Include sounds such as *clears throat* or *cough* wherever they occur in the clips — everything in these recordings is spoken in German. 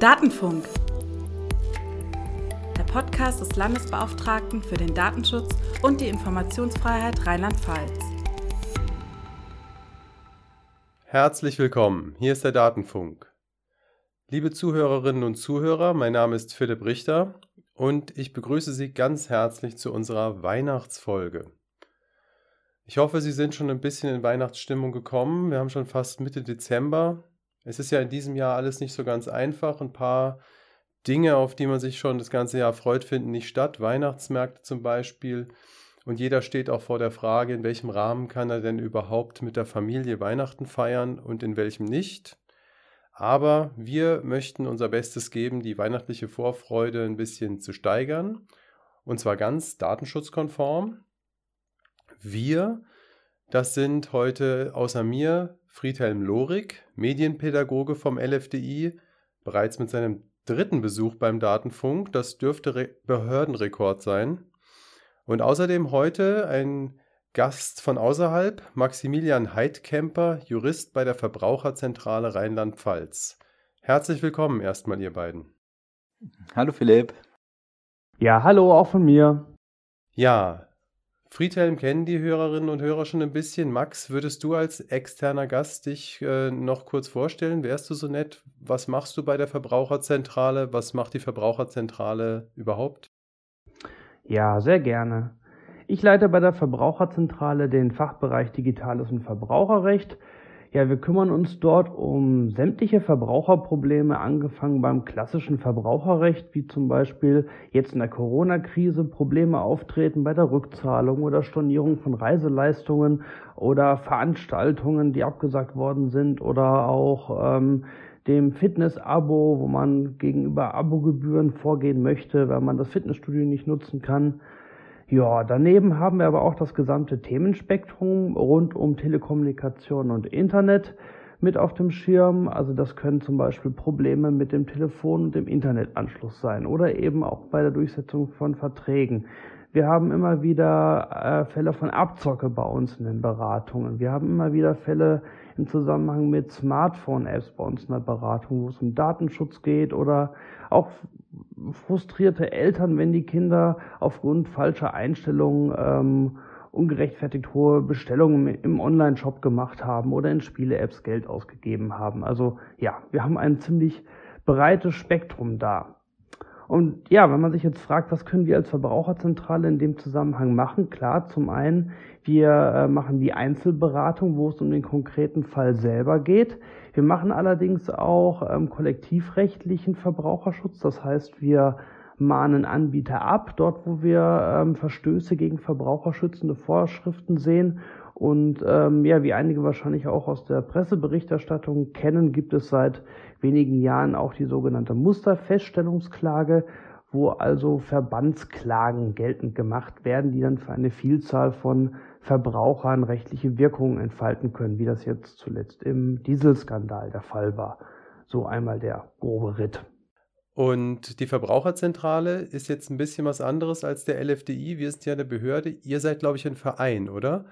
Datenfunk. Der Podcast des Landesbeauftragten für den Datenschutz und die Informationsfreiheit Rheinland-Pfalz. Herzlich willkommen, hier ist der Datenfunk. Liebe Zuhörerinnen und Zuhörer, mein Name ist Philipp Richter und ich begrüße Sie ganz herzlich zu unserer Weihnachtsfolge. Ich hoffe, Sie sind schon ein bisschen in Weihnachtsstimmung gekommen. Wir haben schon fast Mitte Dezember es ist ja in diesem Jahr alles nicht so ganz einfach. Ein paar Dinge, auf die man sich schon das ganze Jahr freut, finden nicht statt. Weihnachtsmärkte zum Beispiel. Und jeder steht auch vor der Frage, in welchem Rahmen kann er denn überhaupt mit der Familie Weihnachten feiern und in welchem nicht. Aber wir möchten unser Bestes geben, die weihnachtliche Vorfreude ein bisschen zu steigern. Und zwar ganz datenschutzkonform. Wir, das sind heute außer mir Friedhelm Lorik, Medienpädagoge vom LFDI, bereits mit seinem dritten Besuch beim Datenfunk. Das dürfte Re Behördenrekord sein. Und außerdem heute ein Gast von außerhalb, Maximilian Heidkemper, Jurist bei der Verbraucherzentrale Rheinland-Pfalz. Herzlich willkommen erstmal, ihr beiden. Hallo Philipp. Ja, hallo auch von mir. Ja, Friedhelm kennen die Hörerinnen und Hörer schon ein bisschen. Max, würdest du als externer Gast dich äh, noch kurz vorstellen? Wärst du so nett? Was machst du bei der Verbraucherzentrale? Was macht die Verbraucherzentrale überhaupt? Ja, sehr gerne. Ich leite bei der Verbraucherzentrale den Fachbereich Digitales und Verbraucherrecht. Ja, wir kümmern uns dort um sämtliche Verbraucherprobleme, angefangen beim klassischen Verbraucherrecht, wie zum Beispiel jetzt in der Corona-Krise Probleme auftreten bei der Rückzahlung oder Stornierung von Reiseleistungen oder Veranstaltungen, die abgesagt worden sind oder auch ähm, dem Fitness-Abo, wo man gegenüber Abogebühren vorgehen möchte, weil man das Fitnessstudio nicht nutzen kann. Ja, daneben haben wir aber auch das gesamte Themenspektrum rund um Telekommunikation und Internet mit auf dem Schirm. Also das können zum Beispiel Probleme mit dem Telefon und dem Internetanschluss sein oder eben auch bei der Durchsetzung von Verträgen. Wir haben immer wieder äh, Fälle von Abzocke bei uns in den Beratungen. Wir haben immer wieder Fälle im Zusammenhang mit Smartphone-Apps bei uns in der Beratung, wo es um Datenschutz geht oder auch frustrierte Eltern, wenn die Kinder aufgrund falscher Einstellungen ähm, ungerechtfertigt hohe Bestellungen im Online-Shop gemacht haben oder in Spiele-Apps Geld ausgegeben haben. Also ja, wir haben ein ziemlich breites Spektrum da. Und ja, wenn man sich jetzt fragt, was können wir als Verbraucherzentrale in dem Zusammenhang machen? Klar, zum einen, wir äh, machen die Einzelberatung, wo es um den konkreten Fall selber geht. Wir machen allerdings auch ähm, kollektivrechtlichen Verbraucherschutz. Das heißt, wir mahnen Anbieter ab, dort wo wir ähm, Verstöße gegen verbraucherschützende Vorschriften sehen. Und ähm, ja, wie einige wahrscheinlich auch aus der Presseberichterstattung kennen, gibt es seit wenigen Jahren auch die sogenannte Musterfeststellungsklage, wo also Verbandsklagen geltend gemacht werden, die dann für eine Vielzahl von Verbrauchern rechtliche Wirkungen entfalten können, wie das jetzt zuletzt im Dieselskandal der Fall war. So einmal der grobe Ritt. Und die Verbraucherzentrale ist jetzt ein bisschen was anderes als der LFDI. Wir sind ja eine Behörde. Ihr seid, glaube ich, ein Verein, oder?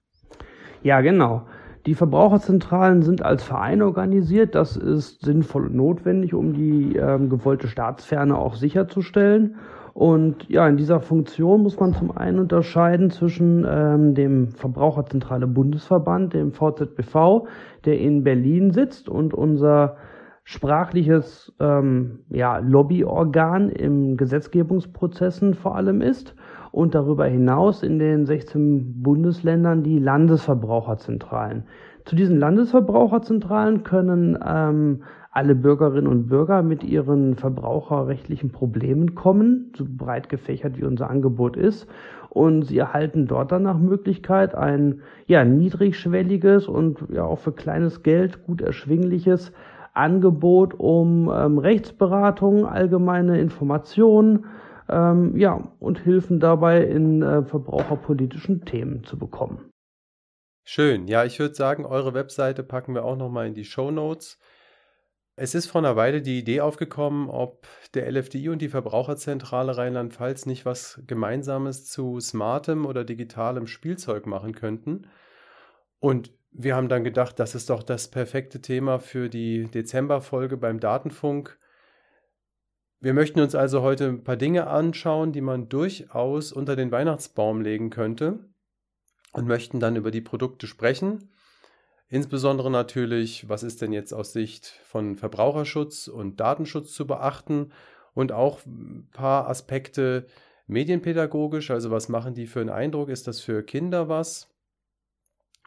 Ja, genau. Die Verbraucherzentralen sind als Verein organisiert. Das ist sinnvoll und notwendig, um die ähm, gewollte Staatsferne auch sicherzustellen. Und ja, in dieser Funktion muss man zum einen unterscheiden zwischen ähm, dem Verbraucherzentrale Bundesverband, dem VZBV, der in Berlin sitzt und unser sprachliches ähm, ja, Lobbyorgan im Gesetzgebungsprozessen vor allem ist und darüber hinaus in den 16 Bundesländern die Landesverbraucherzentralen. Zu diesen Landesverbraucherzentralen können ähm, alle Bürgerinnen und Bürger mit ihren verbraucherrechtlichen Problemen kommen, so breit gefächert wie unser Angebot ist. Und sie erhalten dort dann nach Möglichkeit ein ja, niedrigschwelliges und ja auch für kleines Geld gut erschwingliches Angebot um ähm, Rechtsberatung, allgemeine Informationen, ähm, ja, und Hilfen dabei in äh, verbraucherpolitischen Themen zu bekommen. Schön. Ja, ich würde sagen, eure Webseite packen wir auch nochmal in die Show Notes. Es ist vor einer Weile die Idee aufgekommen, ob der LFDI und die Verbraucherzentrale Rheinland-Pfalz nicht was Gemeinsames zu smartem oder digitalem Spielzeug machen könnten. Und wir haben dann gedacht, das ist doch das perfekte Thema für die Dezemberfolge beim Datenfunk. Wir möchten uns also heute ein paar Dinge anschauen, die man durchaus unter den Weihnachtsbaum legen könnte und möchten dann über die Produkte sprechen. Insbesondere natürlich, was ist denn jetzt aus Sicht von Verbraucherschutz und Datenschutz zu beachten und auch ein paar Aspekte medienpädagogisch, also was machen die für einen Eindruck, ist das für Kinder was?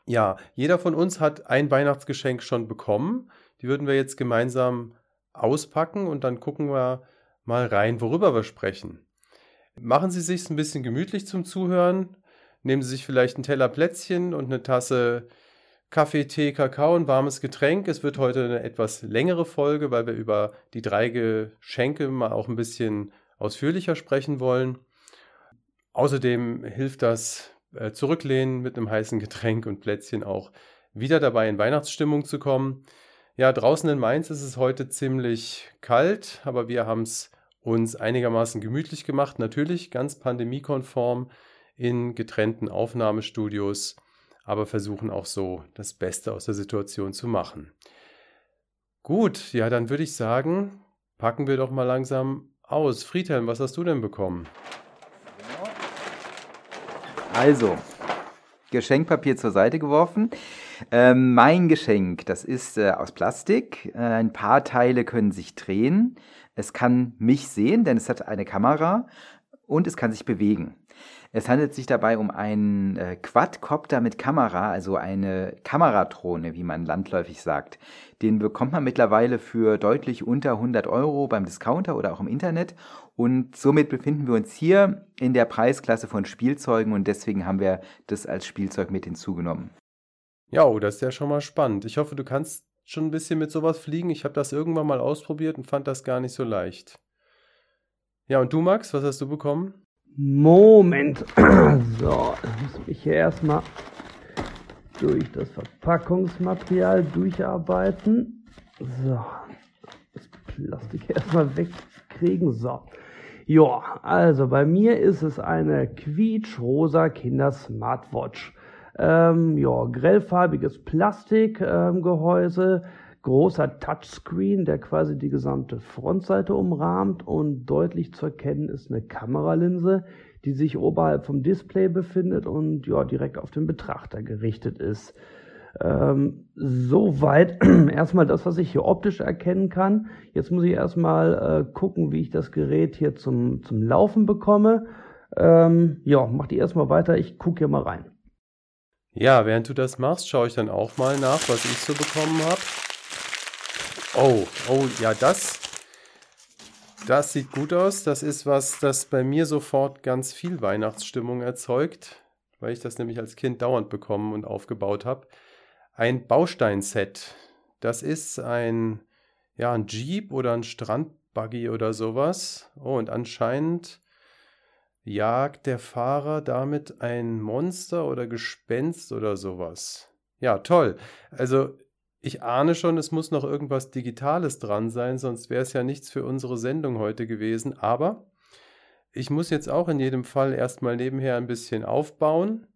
Ja, jeder von uns hat ein Weihnachtsgeschenk schon bekommen. Die würden wir jetzt gemeinsam auspacken und dann gucken wir mal rein, worüber wir sprechen. Machen Sie sich ein bisschen gemütlich zum Zuhören. Nehmen Sie sich vielleicht einen Teller Plätzchen und eine Tasse Kaffee, Tee, Kakao, ein warmes Getränk. Es wird heute eine etwas längere Folge, weil wir über die drei Geschenke mal auch ein bisschen ausführlicher sprechen wollen. Außerdem hilft das äh, Zurücklehnen mit einem heißen Getränk und Plätzchen auch wieder dabei in Weihnachtsstimmung zu kommen. Ja, draußen in Mainz ist es heute ziemlich kalt, aber wir haben es uns einigermaßen gemütlich gemacht. Natürlich ganz pandemiekonform in getrennten Aufnahmestudios aber versuchen auch so das Beste aus der Situation zu machen. Gut, ja, dann würde ich sagen, packen wir doch mal langsam aus. Friedhelm, was hast du denn bekommen? Also, Geschenkpapier zur Seite geworfen. Äh, mein Geschenk, das ist äh, aus Plastik. Äh, ein paar Teile können sich drehen. Es kann mich sehen, denn es hat eine Kamera und es kann sich bewegen. Es handelt sich dabei um einen äh, Quadcopter mit Kamera, also eine Kameradrohne, wie man landläufig sagt. Den bekommt man mittlerweile für deutlich unter 100 Euro beim Discounter oder auch im Internet. Und somit befinden wir uns hier in der Preisklasse von Spielzeugen und deswegen haben wir das als Spielzeug mit hinzugenommen. Ja, oh, das ist ja schon mal spannend. Ich hoffe, du kannst schon ein bisschen mit sowas fliegen. Ich habe das irgendwann mal ausprobiert und fand das gar nicht so leicht. Ja, und du, Max, was hast du bekommen? Moment. *clears throat* So, ich muss mich hier erstmal durch das Verpackungsmaterial durcharbeiten. So, das Plastik erstmal wegkriegen. So. Ja, also bei mir ist es eine quietschrosa Kinder-Smartwatch. Ähm, ja, grellfarbiges Plastikgehäuse. Ähm, großer Touchscreen, der quasi die gesamte Frontseite umrahmt und deutlich zu erkennen ist eine Kameralinse, die sich oberhalb vom Display befindet und ja direkt auf den Betrachter gerichtet ist. Ähm, soweit *clears throat* erstmal das, was ich hier optisch erkennen kann. Jetzt muss ich erstmal äh, gucken, wie ich das Gerät hier zum, zum Laufen bekomme. Ähm, ja, mach die erstmal weiter. Ich gucke hier mal rein. Ja, während du das machst, schaue ich dann auch mal nach, was ich so bekommen habe. Oh, oh, ja, das, das sieht gut aus. Das ist was, das bei mir sofort ganz viel Weihnachtsstimmung erzeugt, weil ich das nämlich als Kind dauernd bekommen und aufgebaut habe. Ein Bausteinset. Das ist ein, ja, ein Jeep oder ein Strandbuggy oder sowas. Oh, und anscheinend jagt der Fahrer damit ein Monster oder Gespenst oder sowas. Ja, toll. Also ich ahne schon, es muss noch irgendwas Digitales dran sein, sonst wäre es ja nichts für unsere Sendung heute gewesen. Aber ich muss jetzt auch in jedem Fall erstmal nebenher ein bisschen aufbauen.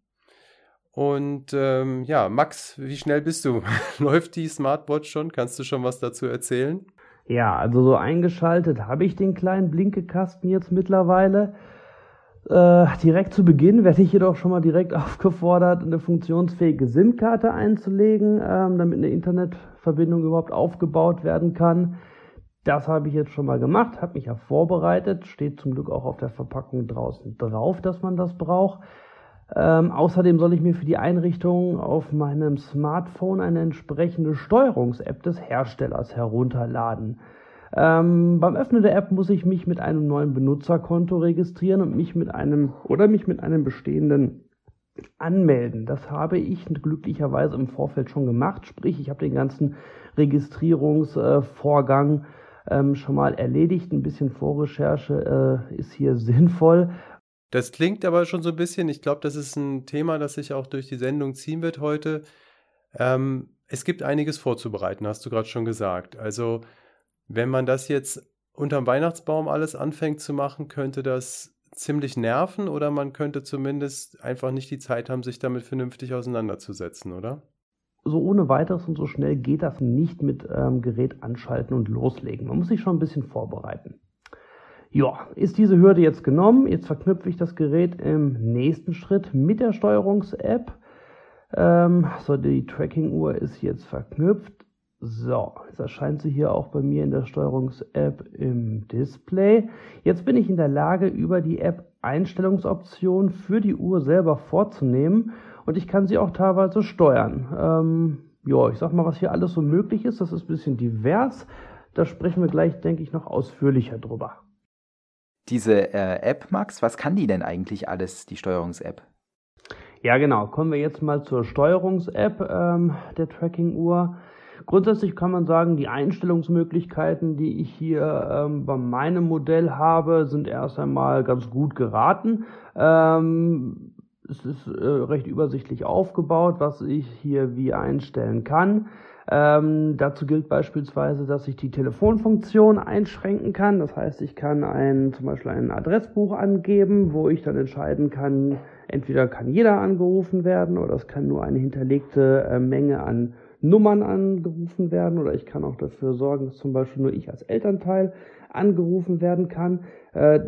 Und ähm, ja, Max, wie schnell bist du? *laughs* Läuft die Smartwatch schon? Kannst du schon was dazu erzählen? Ja, also so eingeschaltet habe ich den kleinen Blinkekasten jetzt mittlerweile. Äh, direkt zu Beginn werde ich jedoch schon mal direkt *laughs* aufgefordert, eine funktionsfähige SIM-Karte einzulegen, ähm, damit eine Internetverbindung überhaupt aufgebaut werden kann. Das habe ich jetzt schon mal gemacht, habe mich ja vorbereitet, steht zum Glück auch auf der Verpackung draußen drauf, dass man das braucht. Ähm, außerdem soll ich mir für die Einrichtung auf meinem Smartphone eine entsprechende Steuerungs-App des Herstellers herunterladen. Ähm, beim Öffnen der App muss ich mich mit einem neuen Benutzerkonto registrieren und mich mit einem oder mich mit einem bestehenden anmelden. Das habe ich glücklicherweise im Vorfeld schon gemacht. Sprich, ich habe den ganzen Registrierungsvorgang ähm, schon mal erledigt. Ein bisschen Vorrecherche äh, ist hier *laughs* sinnvoll. Das klingt aber schon so ein bisschen, ich glaube, das ist ein Thema, das sich auch durch die Sendung ziehen wird heute. Ähm, es gibt einiges vorzubereiten, hast du gerade schon gesagt. Also wenn man das jetzt unterm Weihnachtsbaum alles anfängt zu machen, könnte das ziemlich nerven oder man könnte zumindest einfach nicht die Zeit haben, sich damit vernünftig auseinanderzusetzen, oder? So ohne weiteres und so schnell geht das nicht mit ähm, Gerät anschalten und loslegen. Man muss sich schon ein bisschen vorbereiten. Ja, ist diese Hürde jetzt genommen? Jetzt verknüpfe ich das Gerät im nächsten Schritt mit der Steuerungs-App. Ähm, so, die Tracking-Uhr ist jetzt verknüpft. So, jetzt erscheint sie hier auch bei mir in der Steuerungs-App im Display. Jetzt bin ich in der Lage, über die App Einstellungsoptionen für die Uhr selber vorzunehmen und ich kann sie auch teilweise steuern. Ähm, ja, ich sag mal, was hier alles so möglich ist, das ist ein bisschen divers. Da sprechen wir gleich, denke ich, noch ausführlicher drüber. Diese äh, App, Max, was kann die denn eigentlich alles, die Steuerungs-App? Ja, genau. Kommen wir jetzt mal zur Steuerungs-App ähm, der Tracking-Uhr. Grundsätzlich kann man sagen, die Einstellungsmöglichkeiten, die ich hier ähm, bei meinem Modell habe, sind erst einmal ganz gut geraten. Ähm, es ist äh, recht übersichtlich aufgebaut, was ich hier wie einstellen kann. Ähm, dazu gilt beispielsweise, dass ich die Telefonfunktion einschränken kann. Das heißt, ich kann ein, zum Beispiel ein Adressbuch angeben, wo ich dann entscheiden kann, entweder kann jeder angerufen werden oder es kann nur eine hinterlegte äh, Menge an Nummern angerufen werden oder ich kann auch dafür sorgen, dass zum Beispiel nur ich als Elternteil angerufen werden kann. Äh,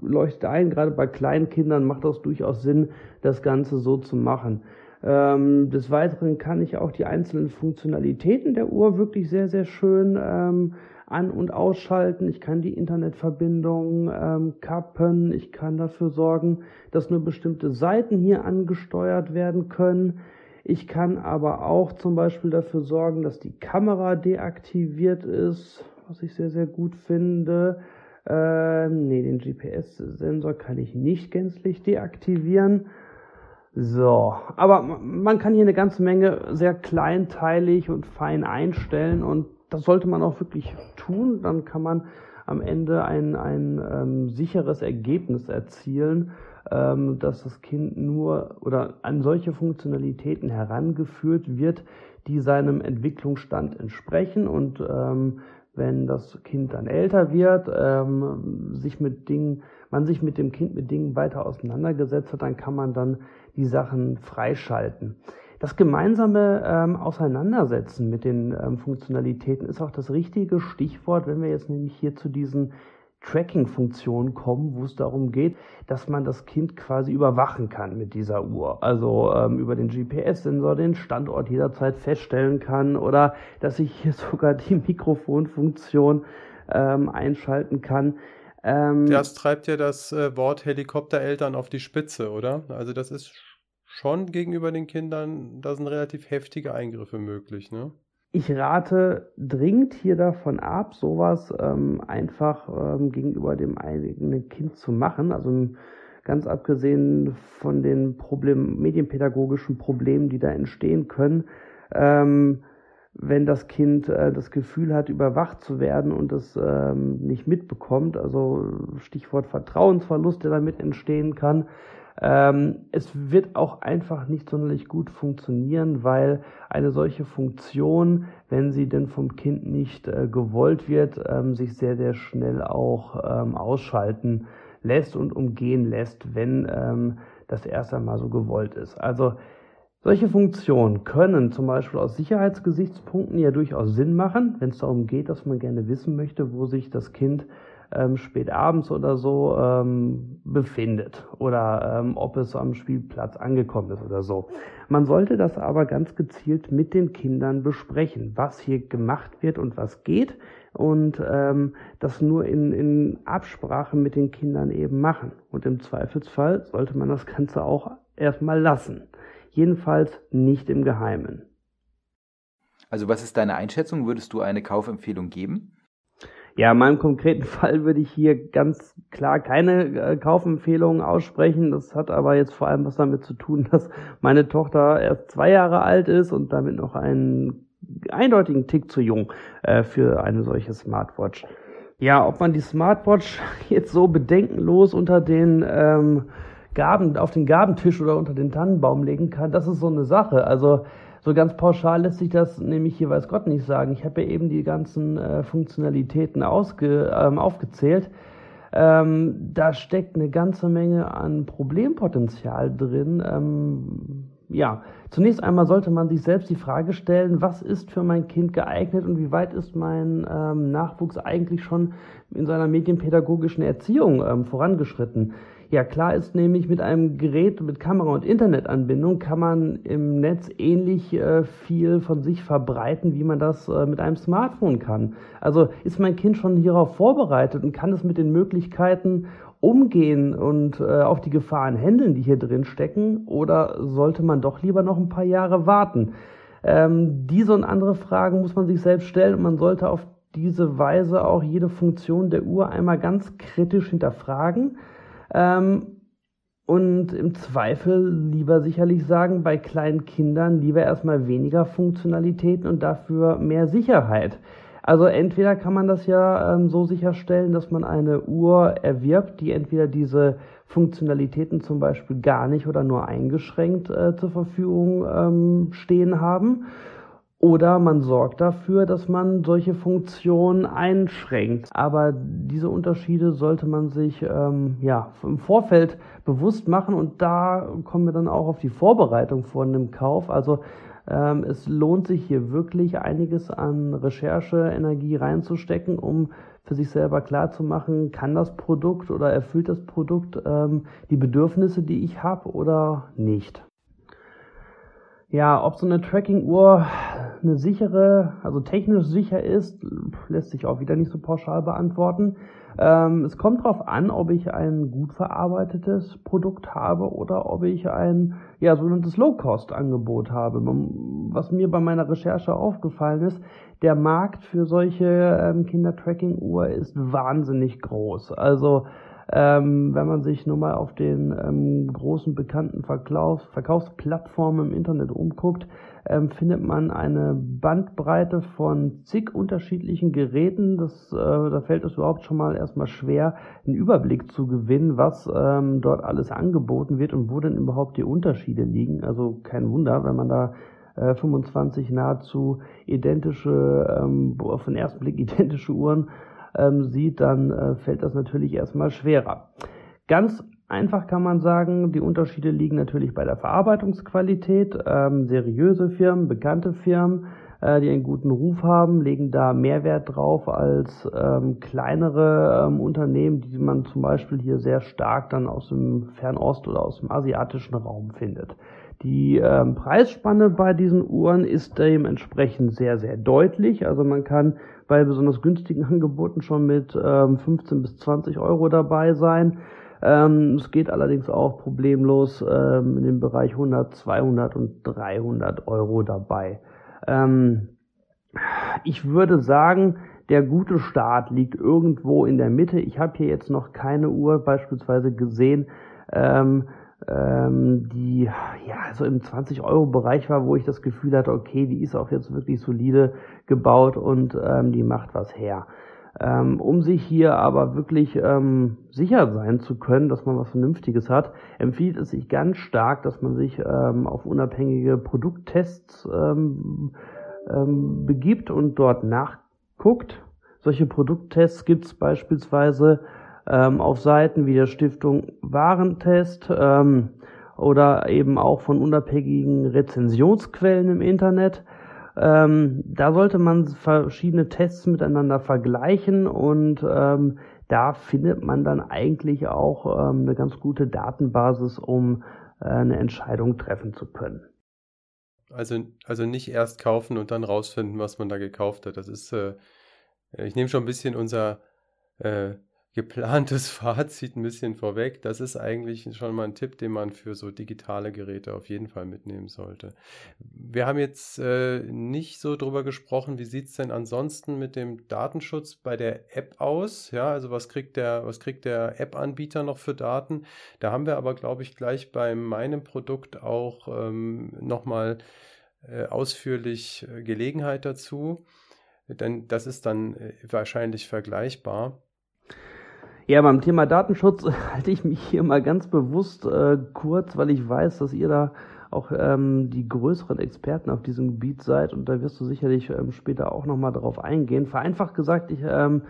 leuchtet ein, gerade bei kleinen Kindern macht das durchaus Sinn, das Ganze so zu machen. Ähm, des Weiteren kann ich auch die einzelnen Funktionalitäten der Uhr wirklich sehr, sehr schön ähm, an- und ausschalten. Ich kann die Internetverbindung ähm, kappen. Ich kann dafür sorgen, dass nur bestimmte Seiten hier angesteuert werden können. Ich kann aber auch zum Beispiel dafür sorgen, dass die Kamera deaktiviert ist, was ich sehr, sehr gut finde. Ähm, nee, den GPS-Sensor kann ich nicht gänzlich deaktivieren. So, aber man kann hier eine ganze Menge sehr kleinteilig und fein einstellen und das sollte man auch wirklich tun. Dann kann man am Ende ein, ein ähm, sicheres Ergebnis erzielen, ähm, dass das Kind nur oder an solche Funktionalitäten herangeführt wird, die seinem Entwicklungsstand entsprechen und ähm, wenn das Kind dann älter wird, ähm, sich mit Dingen, man sich mit dem Kind mit Dingen weiter auseinandergesetzt hat, dann kann man dann die Sachen freischalten. Das gemeinsame ähm, Auseinandersetzen mit den ähm, Funktionalitäten ist auch das richtige Stichwort, wenn wir jetzt nämlich hier zu diesen Tracking-Funktion kommen, wo es darum geht, dass man das Kind quasi überwachen kann mit dieser Uhr. Also ähm, über den GPS-Sensor den Standort jederzeit feststellen kann oder dass ich hier *laughs* sogar die Mikrofonfunktion ähm, einschalten kann. Ähm, das treibt ja das äh, Wort Helikoptereltern auf die Spitze, oder? Also das ist schon gegenüber den Kindern, da sind relativ heftige Eingriffe möglich, ne? Ich rate dringend hier davon ab, sowas ähm, einfach ähm, gegenüber dem eigenen Kind zu machen. Also ganz abgesehen von den Problem, medienpädagogischen Problemen, die da entstehen können. Ähm, wenn das Kind äh, das Gefühl hat, überwacht zu werden und es ähm, nicht mitbekommt, also Stichwort Vertrauensverlust, der damit entstehen kann, ähm, es wird auch einfach nicht sonderlich gut funktionieren, weil eine solche Funktion, wenn sie denn vom Kind nicht äh, gewollt wird, ähm, sich sehr, sehr schnell auch ähm, ausschalten lässt und umgehen lässt, wenn ähm, das erst einmal so gewollt ist. Also solche Funktionen können zum Beispiel aus Sicherheitsgesichtspunkten ja durchaus Sinn machen, wenn es darum geht, dass man gerne wissen möchte, wo sich das Kind ähm, spät abends oder so ähm, befindet oder ähm, ob es am Spielplatz angekommen ist oder so. Man sollte das aber ganz gezielt mit den Kindern besprechen, was hier gemacht wird und was geht und ähm, das nur in, in Absprache mit den Kindern eben machen. Und im Zweifelsfall sollte man das Ganze auch erstmal lassen. Jedenfalls nicht im Geheimen. Also was ist deine Einschätzung? Würdest du eine Kaufempfehlung geben? Ja, in meinem konkreten *laughs* Fall würde ich hier ganz klar keine äh, Kaufempfehlungen aussprechen. Das hat aber jetzt vor allem was damit zu tun, *laughs* dass meine Tochter erst zwei Jahre alt ist und damit noch einen eindeutigen Tick zu jung äh, für eine solche Smartwatch. Ja, ob man die Smartwatch *laughs* jetzt so bedenkenlos unter den ähm, Gaben, auf den Gabentisch oder unter den Tannenbaum legen kann, das ist so eine Sache. Also so ganz pauschal lässt sich das nämlich hier weiß Gott nicht sagen. Ich habe ja eben die ganzen äh, Funktionalitäten ausge, ähm, aufgezählt. Ähm, da steckt eine ganze Menge an Problempotenzial drin. Ähm, ja, Zunächst einmal sollte man sich selbst die Frage stellen, was ist für mein Kind geeignet und wie weit ist mein ähm, Nachwuchs eigentlich schon in seiner medienpädagogischen Erziehung ähm, vorangeschritten. Ja, klar ist nämlich, mit einem Gerät mit Kamera und Internetanbindung kann man im Netz ähnlich äh, viel von sich verbreiten, wie man das äh, mit einem Smartphone kann. Also ist mein Kind schon hierauf vorbereitet und kann es mit den Möglichkeiten umgehen und äh, auf die Gefahren handeln, die hier drin stecken, oder sollte man doch lieber noch ein paar Jahre warten? Ähm, diese und andere Fragen muss man sich selbst stellen und man sollte auf diese Weise auch jede Funktion der Uhr einmal ganz kritisch hinterfragen ähm, und im Zweifel lieber sicherlich sagen, bei kleinen Kindern lieber erstmal weniger Funktionalitäten und dafür mehr Sicherheit. Also entweder kann man das ja ähm, so sicherstellen, dass man eine Uhr erwirbt, die entweder diese Funktionalitäten zum Beispiel gar nicht oder nur eingeschränkt äh, zur Verfügung ähm, stehen haben oder man sorgt dafür, dass man solche Funktionen einschränkt. Aber diese Unterschiede sollte man sich ähm, ja, im Vorfeld bewusst machen und da kommen wir dann auch auf die Vorbereitung vor einem Kauf. Also ähm, es lohnt sich hier wirklich einiges an Rechercheenergie reinzustecken, um für sich selber klarzumachen, kann das Produkt oder erfüllt das Produkt ähm, die Bedürfnisse, die ich habe oder nicht. Ja, ob so eine Tracking-Uhr eine sichere, also technisch sicher ist, lässt sich auch wieder nicht so pauschal beantworten. Ähm, es kommt darauf an, ob ich ein gut verarbeitetes Produkt habe oder ob ich ein ja, sogenanntes Low-Cost-Angebot habe. Was mir bei meiner Recherche aufgefallen ist, der Markt für solche ähm, Kinder-Tracking-Uhr ist wahnsinnig groß. Also ähm, wenn man sich nur mal auf den ähm, großen bekannten Verkaufs Verkaufsplattformen im Internet umguckt, ähm, findet man eine Bandbreite von zig unterschiedlichen Geräten. Das, äh, da fällt es überhaupt schon mal erstmal schwer, einen Überblick zu gewinnen, was ähm, dort alles angeboten wird und wo denn überhaupt die Unterschiede liegen. Also kein Wunder, wenn man da 25 äh, nahezu identische, ähm, auf den ersten Blick identische Uhren ähm, sieht, dann äh, fällt das natürlich erstmal schwerer. Ganz einfach kann man sagen, die Unterschiede liegen natürlich bei der Verarbeitungsqualität. Ähm, seriöse Firmen, bekannte Firmen, äh, die einen guten Ruf haben, legen da mehr Wert drauf als ähm, kleinere ähm, Unternehmen, die man zum Beispiel hier sehr stark dann aus dem Fernost oder aus dem asiatischen Raum findet. Die ähm, Preisspanne bei diesen Uhren ist dementsprechend sehr, sehr deutlich. Also man kann bei besonders günstigen *laughs* Angeboten schon mit ähm, 15 bis 20 Euro dabei sein. Ähm, es geht allerdings auch problemlos ähm, in dem Bereich 100, 200 und 300 Euro dabei. Ähm, ich würde sagen, der gute Start liegt irgendwo in der Mitte. Ich habe hier jetzt noch keine Uhr beispielsweise gesehen, ähm, ähm, die ja so im 20-Euro-Bereich war, wo ich das Gefühl hatte, okay, die ist auch jetzt wirklich solide gebaut und ähm, die macht was her. Ähm, um sich hier aber wirklich ähm, sicher sein zu können, dass man was Vernünftiges hat, empfiehlt es sich ganz stark, dass man sich ähm, auf unabhängige Produkttests ähm, ähm, begibt und dort nachguckt. Solche Produkttests gibt es beispielsweise ähm, auf Seiten wie der Stiftung Warentest ähm, oder eben auch von unabhängigen Rezensionsquellen im Internet. Ähm, da sollte man verschiedene Tests miteinander vergleichen und ähm, da findet man dann eigentlich auch ähm, eine ganz gute Datenbasis, um äh, eine Entscheidung treffen zu können. Also, also nicht erst kaufen und dann rausfinden, was man da gekauft hat. Das ist, äh, ich nehme schon ein bisschen unser äh, geplantes *laughs* Fazit ein bisschen vorweg. Das ist eigentlich schon mal ein Tipp, den man für so digitale Geräte auf jeden Fall mitnehmen sollte. Wir haben jetzt äh, nicht so drüber gesprochen, wie sieht es denn ansonsten mit dem Datenschutz bei der App aus? Ja, also was kriegt der, was kriegt der App-Anbieter noch für Daten? Da haben wir aber, glaube ich, gleich bei meinem Produkt auch ähm, nochmal äh, ausführlich äh, Gelegenheit dazu. Denn das ist dann äh, wahrscheinlich vergleichbar. Ja, beim Thema Datenschutz *laughs* halte ich mich hier mal ganz bewusst äh, kurz, weil ich weiß, dass ihr da auch ähm, die größeren Experten auf diesem Gebiet seid und da wirst du sicherlich ähm, später auch nochmal drauf eingehen. Vereinfacht gesagt, ich, ähm,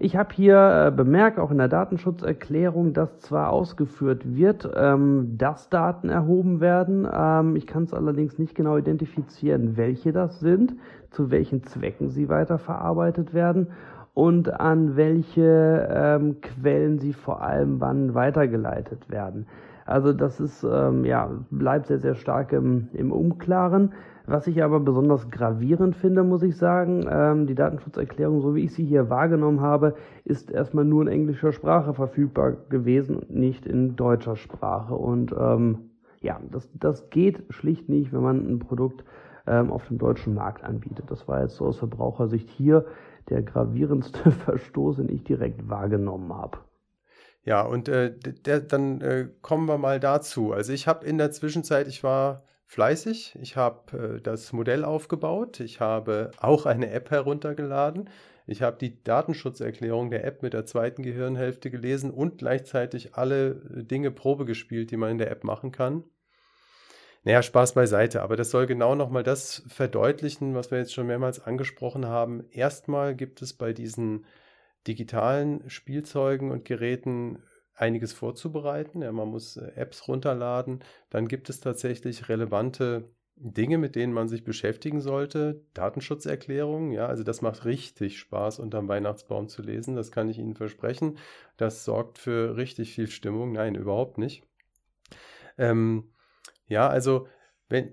Ich habe hier äh, bemerkt, auch in der Datenschutzerklärung, dass zwar ausgeführt wird, ähm, dass Daten erhoben werden. Ähm, ich kann es allerdings nicht genau identifizieren, welche das sind, zu welchen Zwecken sie weiterverarbeitet werden und an welche ähm, Quellen sie vor allem wann weitergeleitet werden. Also das ist ähm, ja bleibt sehr sehr stark im, im Unklaren. Was ich aber besonders gravierend finde, muss ich sagen, ähm, die Datenschutzerklärung, so wie ich sie hier wahrgenommen habe, ist erstmal nur in englischer Sprache verfügbar gewesen und nicht in deutscher Sprache. Und ähm, ja, das, das geht schlicht nicht, wenn man ein Produkt ähm, auf dem deutschen Markt anbietet. Das war jetzt so aus Verbrauchersicht hier der gravierendste *laughs* Verstoß, den ich direkt wahrgenommen habe. Ja, und äh, der, dann äh, kommen wir mal dazu. Also ich habe in der Zwischenzeit, ich war fleißig. Ich habe äh, das Modell aufgebaut. Ich habe auch eine App heruntergeladen. Ich habe die Datenschutzerklärung der App mit der zweiten Gehirnhälfte gelesen und gleichzeitig alle äh, Dinge Probe gespielt, die man in der App machen kann. Naja, Spaß beiseite, aber das soll genau nochmal das verdeutlichen, was wir jetzt schon mehrmals angesprochen haben. Erstmal gibt es bei diesen digitalen Spielzeugen und Geräten einiges vorzubereiten. Ja, man muss äh, Apps runterladen. Dann gibt es tatsächlich relevante Dinge, mit denen man sich beschäftigen sollte. Datenschutzerklärungen, ja, also das macht richtig Spaß, unterm Weihnachtsbaum zu lesen. Das kann ich Ihnen versprechen. Das sorgt für richtig viel Stimmung. Nein, überhaupt nicht. Ähm, ja, also wenn,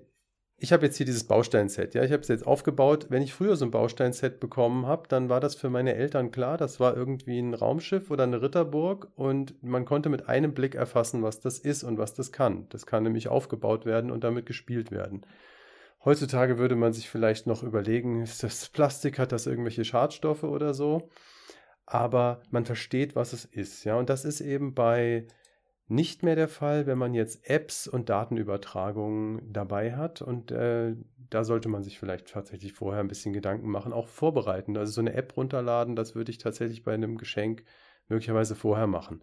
ich habe jetzt hier dieses Bausteinset, ja, ich habe es jetzt aufgebaut. Wenn ich früher so ein Bausteinset bekommen habe, dann war das für meine Eltern klar, das war irgendwie ein Raumschiff oder eine Ritterburg und man konnte mit einem Blick erfassen, was das ist und was das kann. Das kann nämlich aufgebaut werden und damit gespielt werden. Heutzutage würde man sich vielleicht noch überlegen, ist das Plastik, hat das irgendwelche Schadstoffe oder so? Aber man versteht, was es ist, ja, und das ist eben bei nicht mehr der Fall, wenn man jetzt Apps und Datenübertragungen dabei hat. Und äh, da sollte man sich vielleicht tatsächlich vorher ein bisschen Gedanken machen, auch vorbereiten. Also so eine App runterladen, das würde ich tatsächlich bei einem Geschenk möglicherweise vorher machen.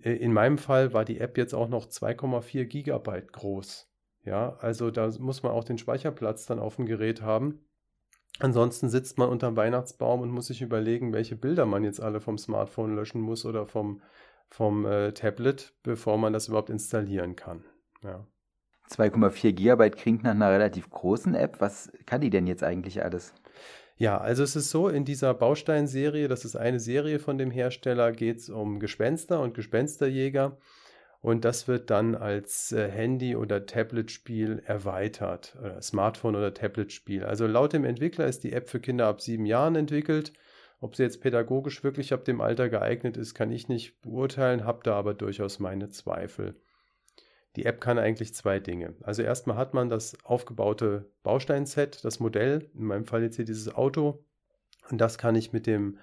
Äh, in meinem Fall war die App jetzt auch noch 2,4 Gigabyte groß. Ja, also da muss man auch den Speicherplatz dann auf dem Gerät haben. Ansonsten sitzt man unterm Weihnachtsbaum und muss sich überlegen, welche Bilder man jetzt alle vom Smartphone löschen muss oder vom vom äh, Tablet, bevor man das überhaupt installieren kann. Ja. 2,4 Gigabyte klingt nach einer relativ großen App. Was kann die denn jetzt eigentlich alles? Ja, also es ist so, in dieser Bausteinserie, das ist eine Serie von dem Hersteller, geht es um Gespenster und Gespensterjäger. Und das wird dann als äh, Handy- oder Tablet-Spiel erweitert, äh, Smartphone- oder Tablet-Spiel. Also laut dem Entwickler ist die App für Kinder ab sieben Jahren entwickelt. Ob sie jetzt pädagogisch wirklich ab dem Alter geeignet ist, kann ich nicht beurteilen, habe da aber durchaus meine Zweifel. Die App kann eigentlich zwei Dinge. Also erstmal hat man das aufgebaute Bausteinset, das Modell, in meinem Fall jetzt hier dieses Auto, und das kann ich mit dem,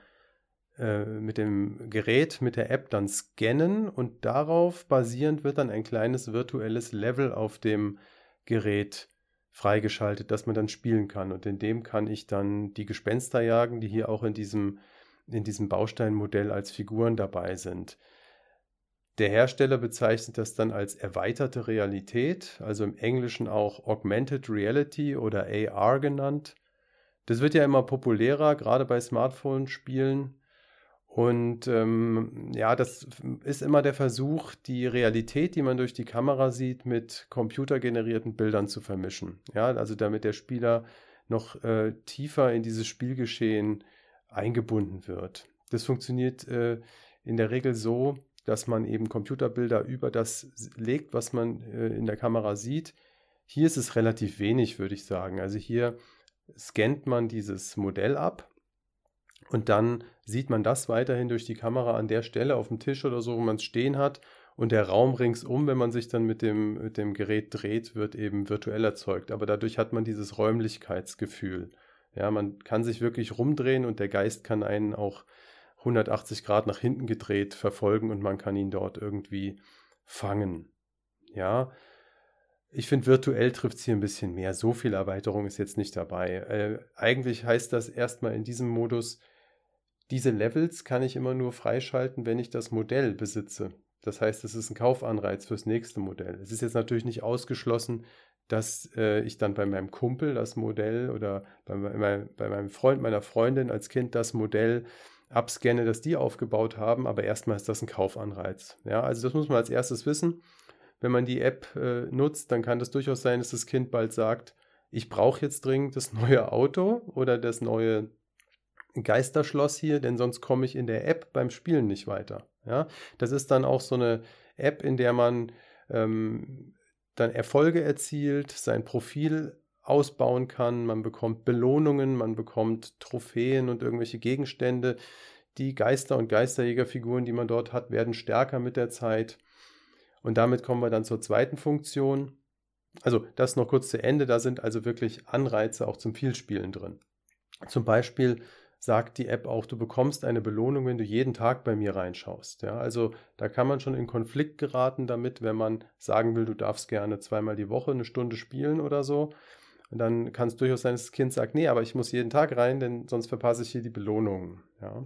äh, mit dem Gerät, mit der App dann scannen und darauf basierend wird dann ein kleines virtuelles Level auf dem Gerät freigeschaltet, dass man dann spielen kann. Und in dem kann ich dann die Gespenster jagen, die hier auch in diesem, in diesem Bausteinmodell als Figuren dabei sind. Der Hersteller bezeichnet das dann als erweiterte Realität, also im Englischen auch Augmented Reality oder AR genannt. Das wird ja immer populärer, gerade bei Smartphone-Spielen. Und ähm, ja, das ist immer der Versuch, die Realität, die man durch die Kamera sieht, mit computergenerierten Bildern zu vermischen. Ja, also damit der Spieler noch äh, tiefer in dieses Spielgeschehen eingebunden wird. Das funktioniert äh, in der Regel so, dass man eben Computerbilder über das legt, was man äh, in der Kamera sieht. Hier ist es relativ wenig, würde ich sagen. Also hier scannt man dieses Modell ab und dann sieht man das weiterhin durch die Kamera an der Stelle auf dem Tisch oder so, wo man es stehen hat. Und der Raum ringsum, wenn man sich dann mit dem, mit dem Gerät dreht, wird eben virtuell erzeugt. Aber dadurch hat man dieses Räumlichkeitsgefühl. Ja, man kann sich wirklich rumdrehen und der Geist kann einen auch 180 Grad nach hinten gedreht verfolgen und man kann ihn dort irgendwie fangen. Ja, ich finde, virtuell trifft es hier ein bisschen mehr. So viel Erweiterung ist jetzt nicht dabei. Äh, eigentlich heißt das erstmal in diesem Modus, diese Levels kann ich immer nur freischalten, wenn ich das Modell besitze. Das heißt, es ist ein Kaufanreiz fürs nächste Modell. Es ist jetzt natürlich nicht ausgeschlossen, dass äh, ich dann bei meinem Kumpel das Modell oder bei, mein, bei, meinem Freund, meiner Freundin als Kind das Modell abscanne, dass die aufgebaut haben, aber erstmal ist das ein Kaufanreiz. Ja, also das muss man als erstes wissen. Wenn man die App äh, nutzt, dann kann das durchaus sein, dass das Kind bald sagt, ich brauche jetzt dringend das neue Auto oder das neue Geisterschloss hier, denn sonst komme ich in der App beim Spielen nicht weiter. Ja, das ist dann auch so eine App, in der man ähm, dann Erfolge erzielt, sein Profil ausbauen kann, man bekommt Belohnungen, man bekommt Trophäen und irgendwelche Gegenstände. Die Geister- und Geisterjägerfiguren, die man dort hat, werden stärker mit der Zeit. Und damit kommen wir dann zur zweiten Funktion. Also das noch kurz zu Ende, da sind also wirklich Anreize auch zum Vielspielen drin. Zum Beispiel sagt die App auch, du bekommst eine Belohnung, wenn du jeden Tag bei mir reinschaust. Ja, also da kann man schon in Konflikt geraten damit, wenn man sagen will, du darfst gerne zweimal die Woche eine Stunde spielen oder so. Und dann kann es durchaus sein, dass das Kind sagt, nee, aber ich muss jeden Tag rein, denn sonst verpasse ich hier die Belohnung. Ja.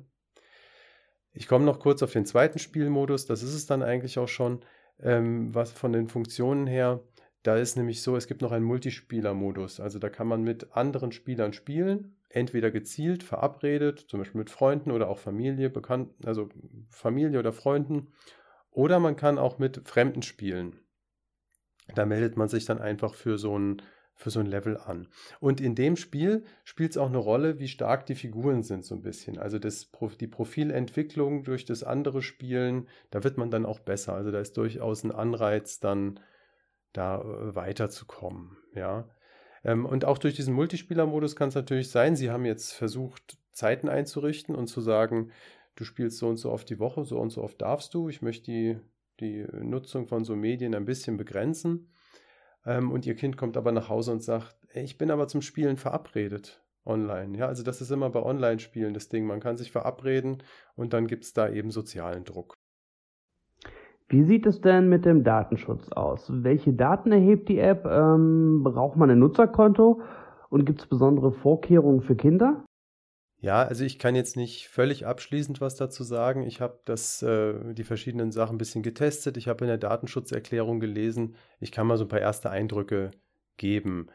Ich komme noch kurz auf den zweiten Spielmodus, das ist es dann eigentlich auch schon, ähm, was von den Funktionen her. Da ist nämlich so, es gibt noch einen Multispieler-Modus. Also da kann man mit anderen Spielern spielen, entweder gezielt, verabredet, zum Beispiel mit Freunden oder auch Familie, bekannt, also Familie oder Freunden. Oder man kann auch mit Fremden spielen. Da meldet man sich dann einfach für so ein, für so ein Level an. Und in dem Spiel spielt es auch eine Rolle, wie stark die Figuren sind, so ein bisschen. Also das, die Profilentwicklung durch das andere Spielen, da wird man dann auch besser. Also da ist durchaus ein Anreiz, dann da äh, weiterzukommen. Ja. Ähm, und auch durch diesen Multispieler-Modus kann es natürlich sein, sie haben jetzt versucht, Zeiten einzurichten und zu sagen, du spielst so und so oft die Woche, so und so oft darfst du. Ich möchte die, die Nutzung von so Medien ein bisschen begrenzen. Ähm, und ihr Kind kommt aber nach Hause und sagt, ich bin aber zum Spielen verabredet online. Ja, also das ist immer bei Online-Spielen das Ding. Man kann sich verabreden und dann gibt es da eben sozialen Druck. Wie sieht es denn mit dem Datenschutz aus? Welche Daten erhebt die App? Ähm, braucht man ein Nutzerkonto? Und gibt es besondere Vorkehrungen für Kinder? Ja, also ich kann jetzt nicht völlig abschließend was dazu sagen. Ich habe äh, die verschiedenen Sachen ein bisschen getestet. Ich habe in der Datenschutzerklärung gelesen. Ich kann mal so ein paar erste Eindrücke geben.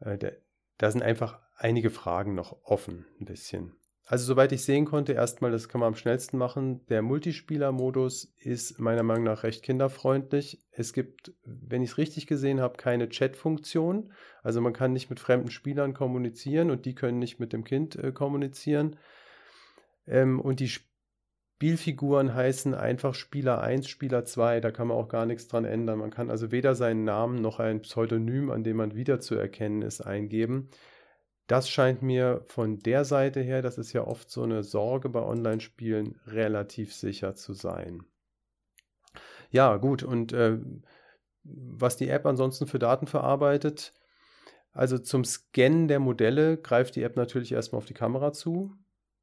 Äh, da, da sind einfach einige Fragen noch offen, ein bisschen. Also soweit ich sehen konnte, erstmal, das kann man am schnellsten machen. Der Multispieler-Modus ist meiner Meinung nach recht kinderfreundlich. Es gibt, wenn ich es richtig gesehen habe, keine Chat-Funktion. Also man kann nicht mit fremden Spielern kommunizieren und die können nicht mit dem Kind äh, kommunizieren. Ähm, und die Spielfiguren heißen einfach Spieler 1, Spieler 2. Da kann man auch gar nichts dran ändern. Man kann also weder seinen Namen noch ein Pseudonym, an dem man wiederzuerkennen ist, eingeben. Das scheint mir von der Seite her, das ist ja oft so eine Sorge bei Online-Spielen, relativ sicher zu sein. Ja, gut, und äh, was die App ansonsten für Daten verarbeitet, also zum Scannen der Modelle greift die App natürlich erstmal auf die Kamera zu.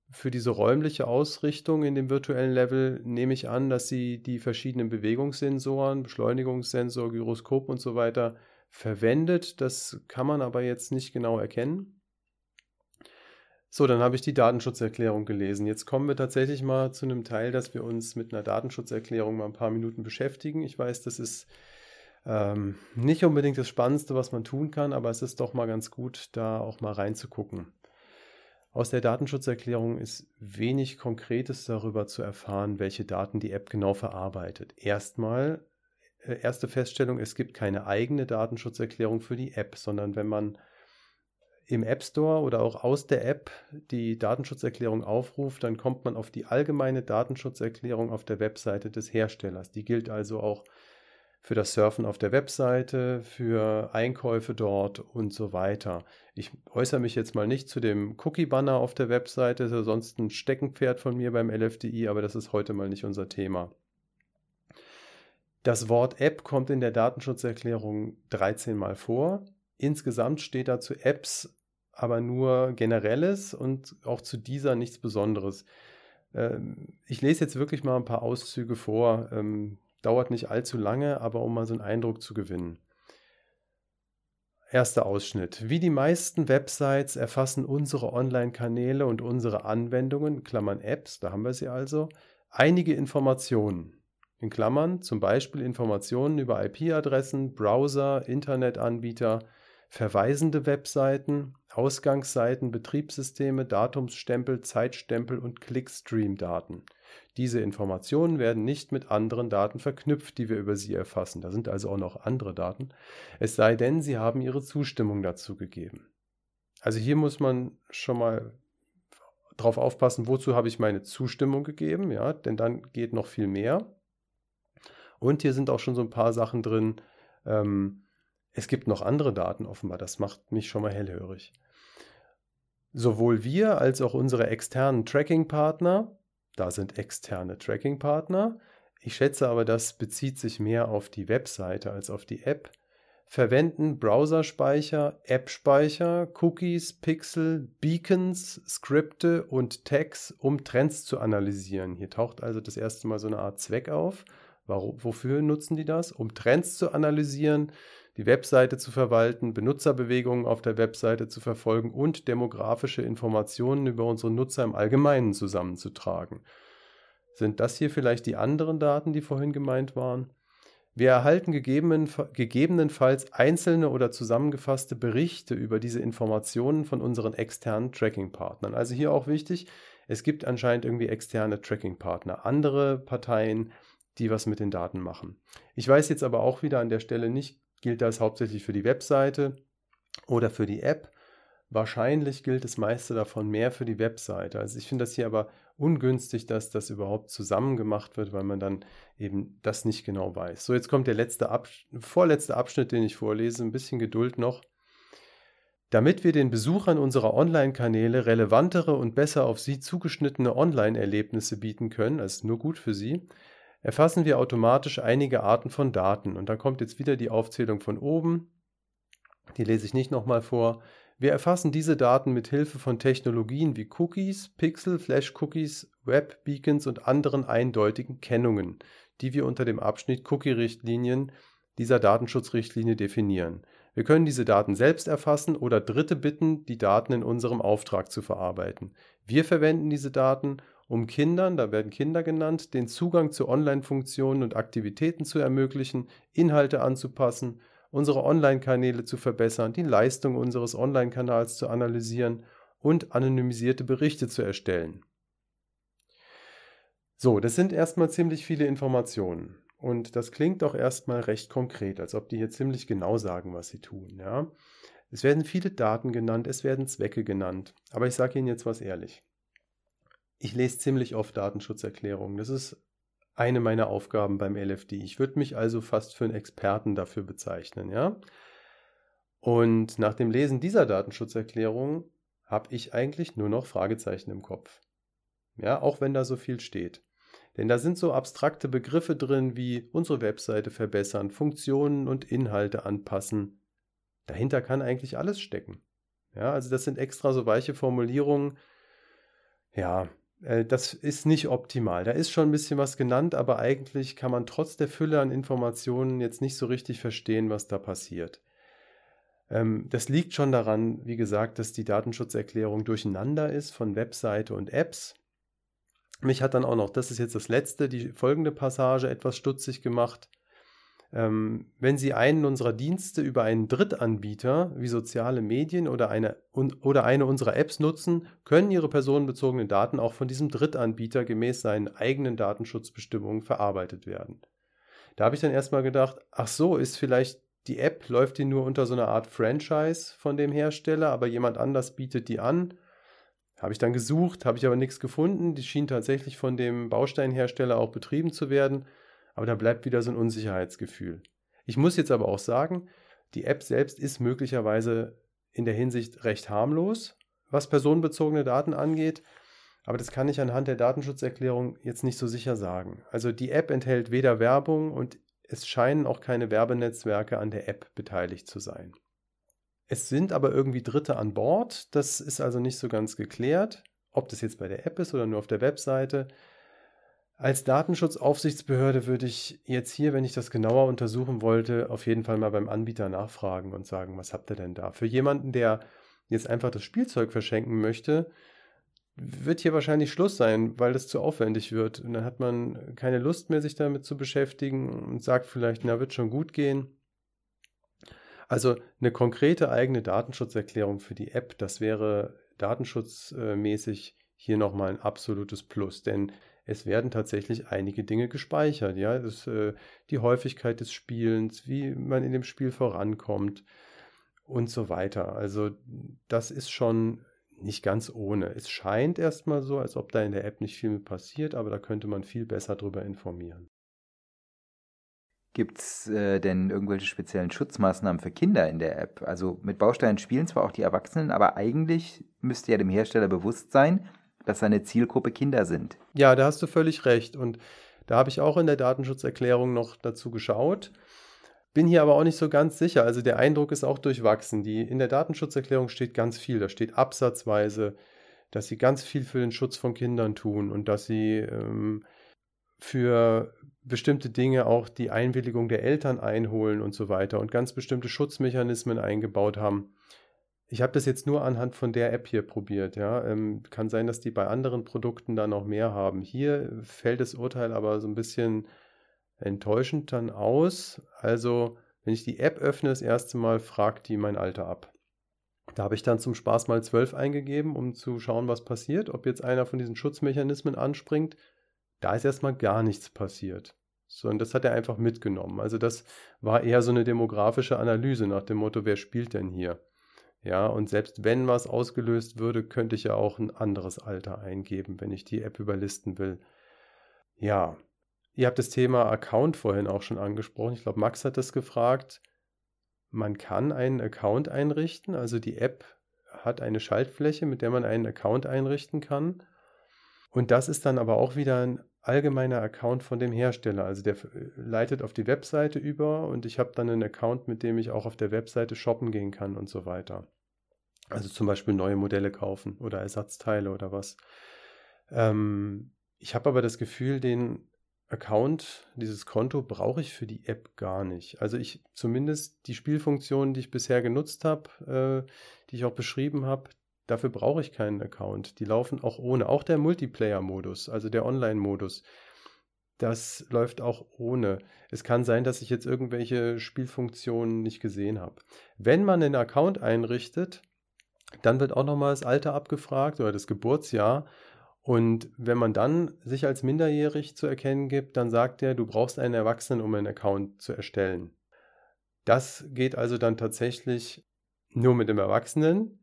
Für diese räumliche Ausrichtung in dem virtuellen Level nehme ich an, dass sie die verschiedenen Bewegungssensoren, Beschleunigungssensor, Gyroskop und so weiter verwendet. Das kann man aber jetzt nicht genau erkennen. So, dann habe ich die Datenschutzerklärung gelesen. Jetzt kommen wir tatsächlich mal zu einem Teil, dass wir uns mit einer Datenschutzerklärung mal ein paar Minuten beschäftigen. Ich weiß, das ist ähm, nicht unbedingt das Spannendste, was man tun kann, aber es ist doch mal ganz gut, da auch mal reinzugucken. Aus der Datenschutzerklärung ist wenig Konkretes darüber zu erfahren, welche Daten die App genau verarbeitet. Erstmal, äh, erste Feststellung, es gibt keine eigene Datenschutzerklärung für die App, sondern wenn man im App Store oder auch aus der App die Datenschutzerklärung aufruft, dann kommt man auf die allgemeine Datenschutzerklärung auf der Webseite des Herstellers. Die gilt also auch für das Surfen auf der Webseite, für Einkäufe dort und so weiter. Ich äußere mich jetzt mal nicht zu dem Cookie-Banner auf der Webseite, das ist sonst ein Steckenpferd von mir beim LFDI, aber das ist heute mal nicht unser Thema. Das Wort App kommt in der Datenschutzerklärung 13 Mal vor. Insgesamt steht dazu Apps aber nur generelles und auch zu dieser nichts Besonderes. Ähm, ich lese jetzt wirklich mal ein paar Auszüge vor. Ähm, dauert nicht allzu lange, aber um mal so einen Eindruck zu gewinnen. Erster Ausschnitt. Wie die meisten Websites erfassen unsere Online-Kanäle und unsere Anwendungen, Klammern Apps, da haben wir sie also, einige Informationen. In Klammern zum Beispiel Informationen über IP-Adressen, Browser, Internetanbieter, verweisende Webseiten, Ausgangsseiten, Betriebssysteme, Datumsstempel, Zeitstempel und Clickstream-Daten. Diese Informationen werden nicht mit anderen Daten verknüpft, die wir über sie erfassen. Da sind also auch noch andere Daten, es sei denn, sie haben ihre Zustimmung dazu gegeben. Also hier muss man schon mal drauf aufpassen, wozu habe ich meine Zustimmung gegeben, ja, denn dann geht noch viel mehr. Und hier sind auch schon so ein paar Sachen drin. Ähm, es gibt noch andere Daten offenbar, das macht mich schon mal hellhörig. Sowohl wir als auch unsere externen Tracking-Partner, da sind externe Tracking-Partner, ich schätze aber, das bezieht sich mehr auf die Webseite als auf die App, verwenden Browserspeicher, App-Speicher, Cookies, Pixel, Beacons, Skripte und Tags, um Trends zu analysieren. Hier taucht also das erste Mal so eine Art Zweck auf. Warum, wofür nutzen die das? Um Trends zu analysieren, die Webseite zu verwalten, Benutzerbewegungen auf der Webseite zu verfolgen und demografische Informationen über unsere Nutzer im Allgemeinen zusammenzutragen. Sind das hier vielleicht die anderen Daten, die vorhin gemeint waren? Wir erhalten gegebenenfalls einzelne oder zusammengefasste Berichte über diese Informationen von unseren externen Tracking-Partnern. Also hier auch wichtig, es gibt anscheinend irgendwie externe Tracking-Partner, andere Parteien, die was mit den Daten machen. Ich weiß jetzt aber auch wieder an der Stelle nicht, gilt das hauptsächlich für die Webseite oder für die App. Wahrscheinlich gilt das meiste davon mehr für die Webseite. Also ich finde das hier aber ungünstig, dass das überhaupt zusammen gemacht wird, weil man dann eben das nicht genau weiß. So, jetzt kommt der letzte Absch vorletzte Abschnitt, den ich vorlese. Ein bisschen Geduld noch. Damit wir den Besuchern unserer Online-Kanäle relevantere und besser auf sie zugeschnittene Online-Erlebnisse bieten können, also nur gut für sie, erfassen wir automatisch einige Arten von Daten. Und da kommt jetzt wieder die Aufzählung von oben. Die lese ich nicht nochmal vor. Wir erfassen diese Daten mit Hilfe von Technologien wie Cookies, Pixel, Flash-Cookies, Web-Beacons und anderen eindeutigen Kennungen, die wir unter dem Abschnitt Cookie-Richtlinien dieser Datenschutzrichtlinie definieren. Wir können diese Daten selbst erfassen oder Dritte bitten, die Daten in unserem Auftrag zu verarbeiten. Wir verwenden diese Daten, um Kindern, da werden Kinder genannt, den Zugang zu Online-Funktionen und Aktivitäten zu ermöglichen, Inhalte anzupassen unsere Online-Kanäle zu verbessern, die Leistung unseres Online-Kanals zu analysieren und anonymisierte Berichte zu erstellen. So, das sind erstmal ziemlich viele Informationen. Und das klingt auch erstmal recht konkret, als ob die hier ziemlich genau sagen, was sie tun. Ja? Es werden viele Daten genannt, es werden Zwecke genannt. Aber ich sage Ihnen jetzt was ehrlich. Ich lese ziemlich oft Datenschutzerklärungen. Das ist eine meiner Aufgaben beim LFD. Ich würde mich also fast für einen Experten dafür bezeichnen, ja. Und nach dem Lesen dieser Datenschutzerklärung habe ich eigentlich nur noch Fragezeichen im Kopf. Ja, auch wenn da so viel steht. Denn da sind so abstrakte Begriffe drin wie unsere Webseite verbessern, Funktionen und Inhalte anpassen. Dahinter kann eigentlich alles stecken. Ja, also das sind extra so weiche Formulierungen. Ja, das ist nicht optimal. Da ist schon ein bisschen was genannt, aber eigentlich kann man trotz der Fülle an Informationen jetzt nicht so richtig verstehen, was da passiert. Ähm, das liegt schon daran, wie gesagt, dass die Datenschutzerklärung durcheinander ist von Webseite und Apps. Mich hat dann auch noch, das ist jetzt das letzte, die folgende Passage etwas stutzig gemacht. Ähm, wenn Sie einen unserer Dienste über einen Drittanbieter wie soziale Medien oder eine, oder eine unserer Apps nutzen, können Ihre personenbezogenen Daten auch von diesem Drittanbieter gemäß seinen eigenen Datenschutzbestimmungen verarbeitet werden. Da habe ich dann erstmal gedacht, ach so, ist vielleicht die App, läuft die nur unter so einer Art Franchise von dem Hersteller, aber jemand anders bietet die an. Habe ich dann gesucht, habe ich aber nichts gefunden. Die schien tatsächlich von dem Bausteinhersteller auch betrieben zu werden aber da bleibt wieder so ein Unsicherheitsgefühl. Ich muss jetzt aber auch sagen, die App selbst ist möglicherweise in der Hinsicht recht harmlos, was personenbezogene Daten angeht, aber das kann ich anhand der Datenschutzerklärung jetzt nicht so sicher sagen. Also die App enthält weder Werbung und es scheinen auch keine Werbenetzwerke an der App beteiligt zu sein. Es sind aber irgendwie Dritte an Bord, das ist also nicht so ganz geklärt, ob das jetzt bei der App ist oder nur auf der Webseite. Als Datenschutzaufsichtsbehörde würde ich jetzt hier, wenn ich das genauer untersuchen wollte, auf jeden Fall mal beim Anbieter nachfragen und sagen, was habt ihr denn da? Für jemanden, der jetzt einfach das Spielzeug verschenken möchte, wird hier wahrscheinlich Schluss sein, weil das zu aufwendig wird. Und dann hat man keine Lust mehr, sich damit zu beschäftigen und sagt vielleicht, na, wird schon gut gehen. Also eine konkrete eigene Datenschutzerklärung für die App, das wäre datenschutzmäßig hier nochmal ein absolutes Plus, denn es werden tatsächlich einige Dinge gespeichert. Ja, das, äh, die Häufigkeit des Spielens, wie man in dem Spiel vorankommt und so weiter. Also das ist schon nicht ganz ohne. Es scheint erstmal so, als ob da in der App nicht viel mit passiert, aber da könnte man viel besser darüber informieren. Gibt es äh, denn irgendwelche speziellen Schutzmaßnahmen für Kinder in der App? Also mit Bausteinen spielen zwar auch die Erwachsenen, aber eigentlich müsste ja dem Hersteller bewusst sein, dass seine Zielgruppe Kinder sind. Ja, da hast du völlig recht. Und da habe ich auch in der Datenschutzerklärung noch dazu geschaut. Bin hier aber auch nicht so ganz sicher. Also der Eindruck ist auch durchwachsen. Die, in der Datenschutzerklärung steht ganz viel. Da steht absatzweise, dass sie ganz viel für den Schutz von Kindern tun und dass sie ähm, für bestimmte Dinge auch die Einwilligung der Eltern einholen und so weiter und ganz bestimmte Schutzmechanismen eingebaut haben. Ich habe das jetzt nur anhand von der App hier probiert. Ja. Ähm, kann sein, dass die bei anderen Produkten da noch mehr haben. Hier fällt das Urteil aber so ein bisschen enttäuschend dann aus. Also, wenn ich die App öffne, das erste Mal fragt die mein Alter ab. Da habe ich dann zum Spaß mal 12 eingegeben, um zu schauen, was passiert, ob jetzt einer von diesen Schutzmechanismen anspringt. Da ist erstmal gar nichts passiert. So, das hat er einfach mitgenommen. Also das war eher so eine demografische Analyse nach dem Motto, wer spielt denn hier? Ja, und selbst wenn was ausgelöst würde, könnte ich ja auch ein anderes Alter eingeben, wenn ich die App überlisten will. Ja, ihr habt das Thema Account vorhin auch schon angesprochen. Ich glaube, Max hat das gefragt. Man kann einen Account einrichten, also die App hat eine Schaltfläche, mit der man einen Account einrichten kann. Und das ist dann aber auch wieder ein allgemeiner Account von dem Hersteller. Also der leitet auf die Webseite über und ich habe dann einen Account, mit dem ich auch auf der Webseite shoppen gehen kann und so weiter. Also zum Beispiel neue Modelle kaufen oder Ersatzteile oder was. Ähm, ich habe aber das Gefühl, den Account, dieses Konto brauche ich für die App gar nicht. Also ich zumindest die Spielfunktionen, die ich bisher genutzt habe, äh, die ich auch beschrieben habe, Dafür brauche ich keinen Account. Die laufen auch ohne. Auch der Multiplayer-Modus, also der Online-Modus, das läuft auch ohne. Es kann sein, dass ich jetzt irgendwelche Spielfunktionen nicht gesehen habe. Wenn man einen Account einrichtet, dann wird auch nochmal das Alter abgefragt oder das Geburtsjahr. Und wenn man dann sich als minderjährig zu erkennen gibt, dann sagt er, du brauchst einen Erwachsenen, um einen Account zu erstellen. Das geht also dann tatsächlich nur mit dem Erwachsenen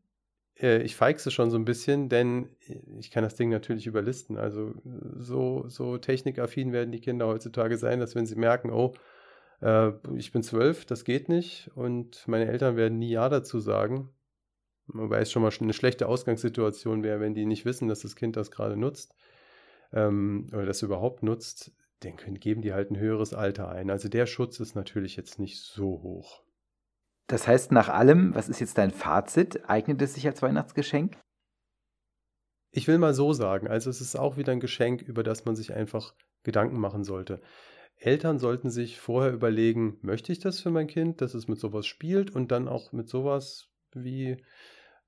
äh, ich feixe schon so ein bisschen, denn ich kann das Ding natürlich überlisten. Also so, so technikaffin werden die Kinder heutzutage sein, dass wenn sie merken, oh, äh, ich bin zwölf, das geht nicht und meine Eltern werden nie Ja dazu sagen. Wobei es schon mal eine schlechte Ausgangssituation wäre, wenn die nicht wissen, dass das Kind das gerade nutzt ähm, oder das überhaupt nutzt, dann geben die halt ein höheres Alter ein. Also der Schutz ist natürlich jetzt nicht so hoch. Das heißt, nach allem, was ist jetzt dein Fazit? Eignet es sich als Weihnachtsgeschenk? Ich will mal so sagen, also es ist auch wieder ein Geschenk, über das man sich einfach Gedanken machen sollte. Eltern sollten sich vorher überlegen, möchte ich das für mein Kind, dass es mit sowas spielt und dann auch mit sowas wie,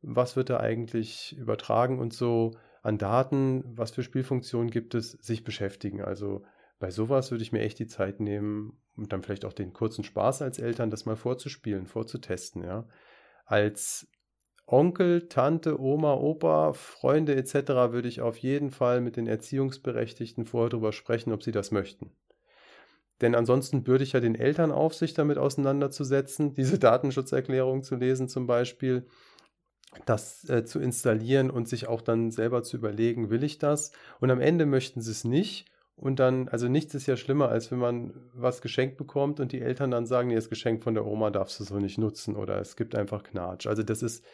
was wird da eigentlich übertragen und so an Daten, was für Spielfunktionen gibt es, sich beschäftigen. Also bei sowas würde ich mir echt die Zeit nehmen und dann vielleicht auch den kurzen Spaß als Eltern, das mal vorzuspielen, vorzutesten, ja. Als Onkel, Tante, Oma, Opa, Freunde etc. würde ich auf jeden Fall mit den Erziehungsberechtigten vorher darüber sprechen, ob sie das möchten. Denn ansonsten bürde ich ja den Eltern auf, sich damit auseinanderzusetzen, *laughs* diese Datenschutzerklärung zu lesen zum Beispiel, das äh, zu installieren und sich auch dann selber zu überlegen, will ich das? Und am Ende möchten sie es nicht und dann, also nichts ist ja schlimmer, als wenn man was geschenkt bekommt und die Eltern dann sagen, nee, das Geschenk von der Oma darfst du so nicht nutzen oder es gibt einfach Knatsch. Also das ist,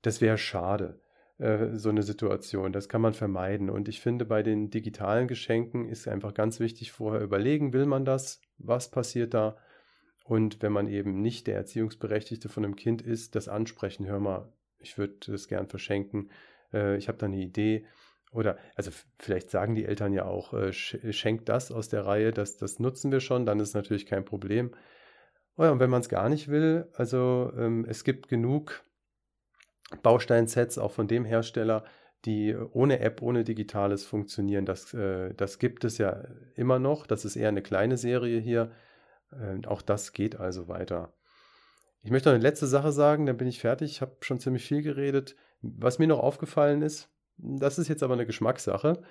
das wäre schade, äh, so eine Situation. Das kann man vermeiden. Und ich finde, bei den digitalen Geschenken ist einfach ganz wichtig, vorher überlegen, will man das? Was passiert da? Und wenn man eben nicht der Erziehungsberechtigte von einem Kind ist, das ansprechen, hör mal, ich würde das gern verschenken, äh, ich habe da eine Idee oder, also vielleicht sagen die Eltern ja auch, äh, schenkt das aus der Reihe, das, das nutzen wir schon, dann ist natürlich kein Problem. Oh ja, und wenn man es gar nicht will, also ähm, es gibt genug Bausteinsets auch von dem Hersteller, die ohne App, ohne Digitales funktionieren. Das, äh, das gibt es ja immer noch. Das ist eher eine kleine Serie hier. Äh, auch das geht also weiter. Ich möchte noch eine letzte Sache sagen, dann bin ich fertig. Ich habe schon ziemlich viel geredet. Was mir noch aufgefallen ist, das ist jetzt aber eine Geschmackssache.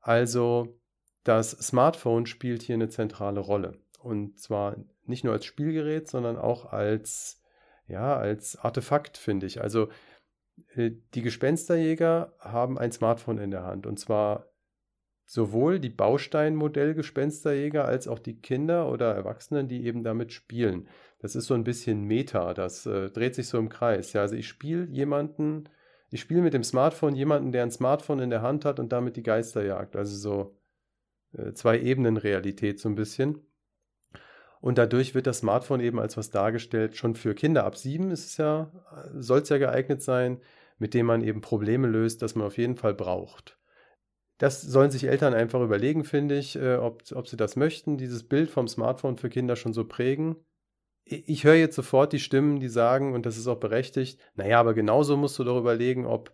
Also das Smartphone spielt hier eine zentrale Rolle. Und zwar nicht nur als Spielgerät, sondern auch als, ja, als Artefakt, finde ich. Also äh, die Gespensterjäger haben ein Smartphone in der Hand. Und zwar sowohl die Bausteinmodell-Gespensterjäger als auch die Kinder oder Erwachsenen, die eben damit spielen. Das ist so ein bisschen Meta, das äh, dreht sich so im Kreis. Ja, also ich spiele jemanden, ich spiele mit dem Smartphone jemanden, der ein Smartphone in der Hand hat und damit die Geister jagt. Also so äh, zwei Ebenen Realität so ein bisschen. Und dadurch wird das Smartphone eben als was dargestellt. Schon für Kinder ab sieben ist es ja, soll es ja geeignet sein, mit dem man eben Probleme löst, das man auf jeden Fall braucht. Das sollen sich Eltern einfach überlegen, finde ich, äh, ob, ob sie das möchten, dieses Bild vom Smartphone für Kinder schon so prägen. Ich höre jetzt sofort die Stimmen, die sagen, und das ist auch berechtigt, naja, aber genauso musst du doch überlegen, ob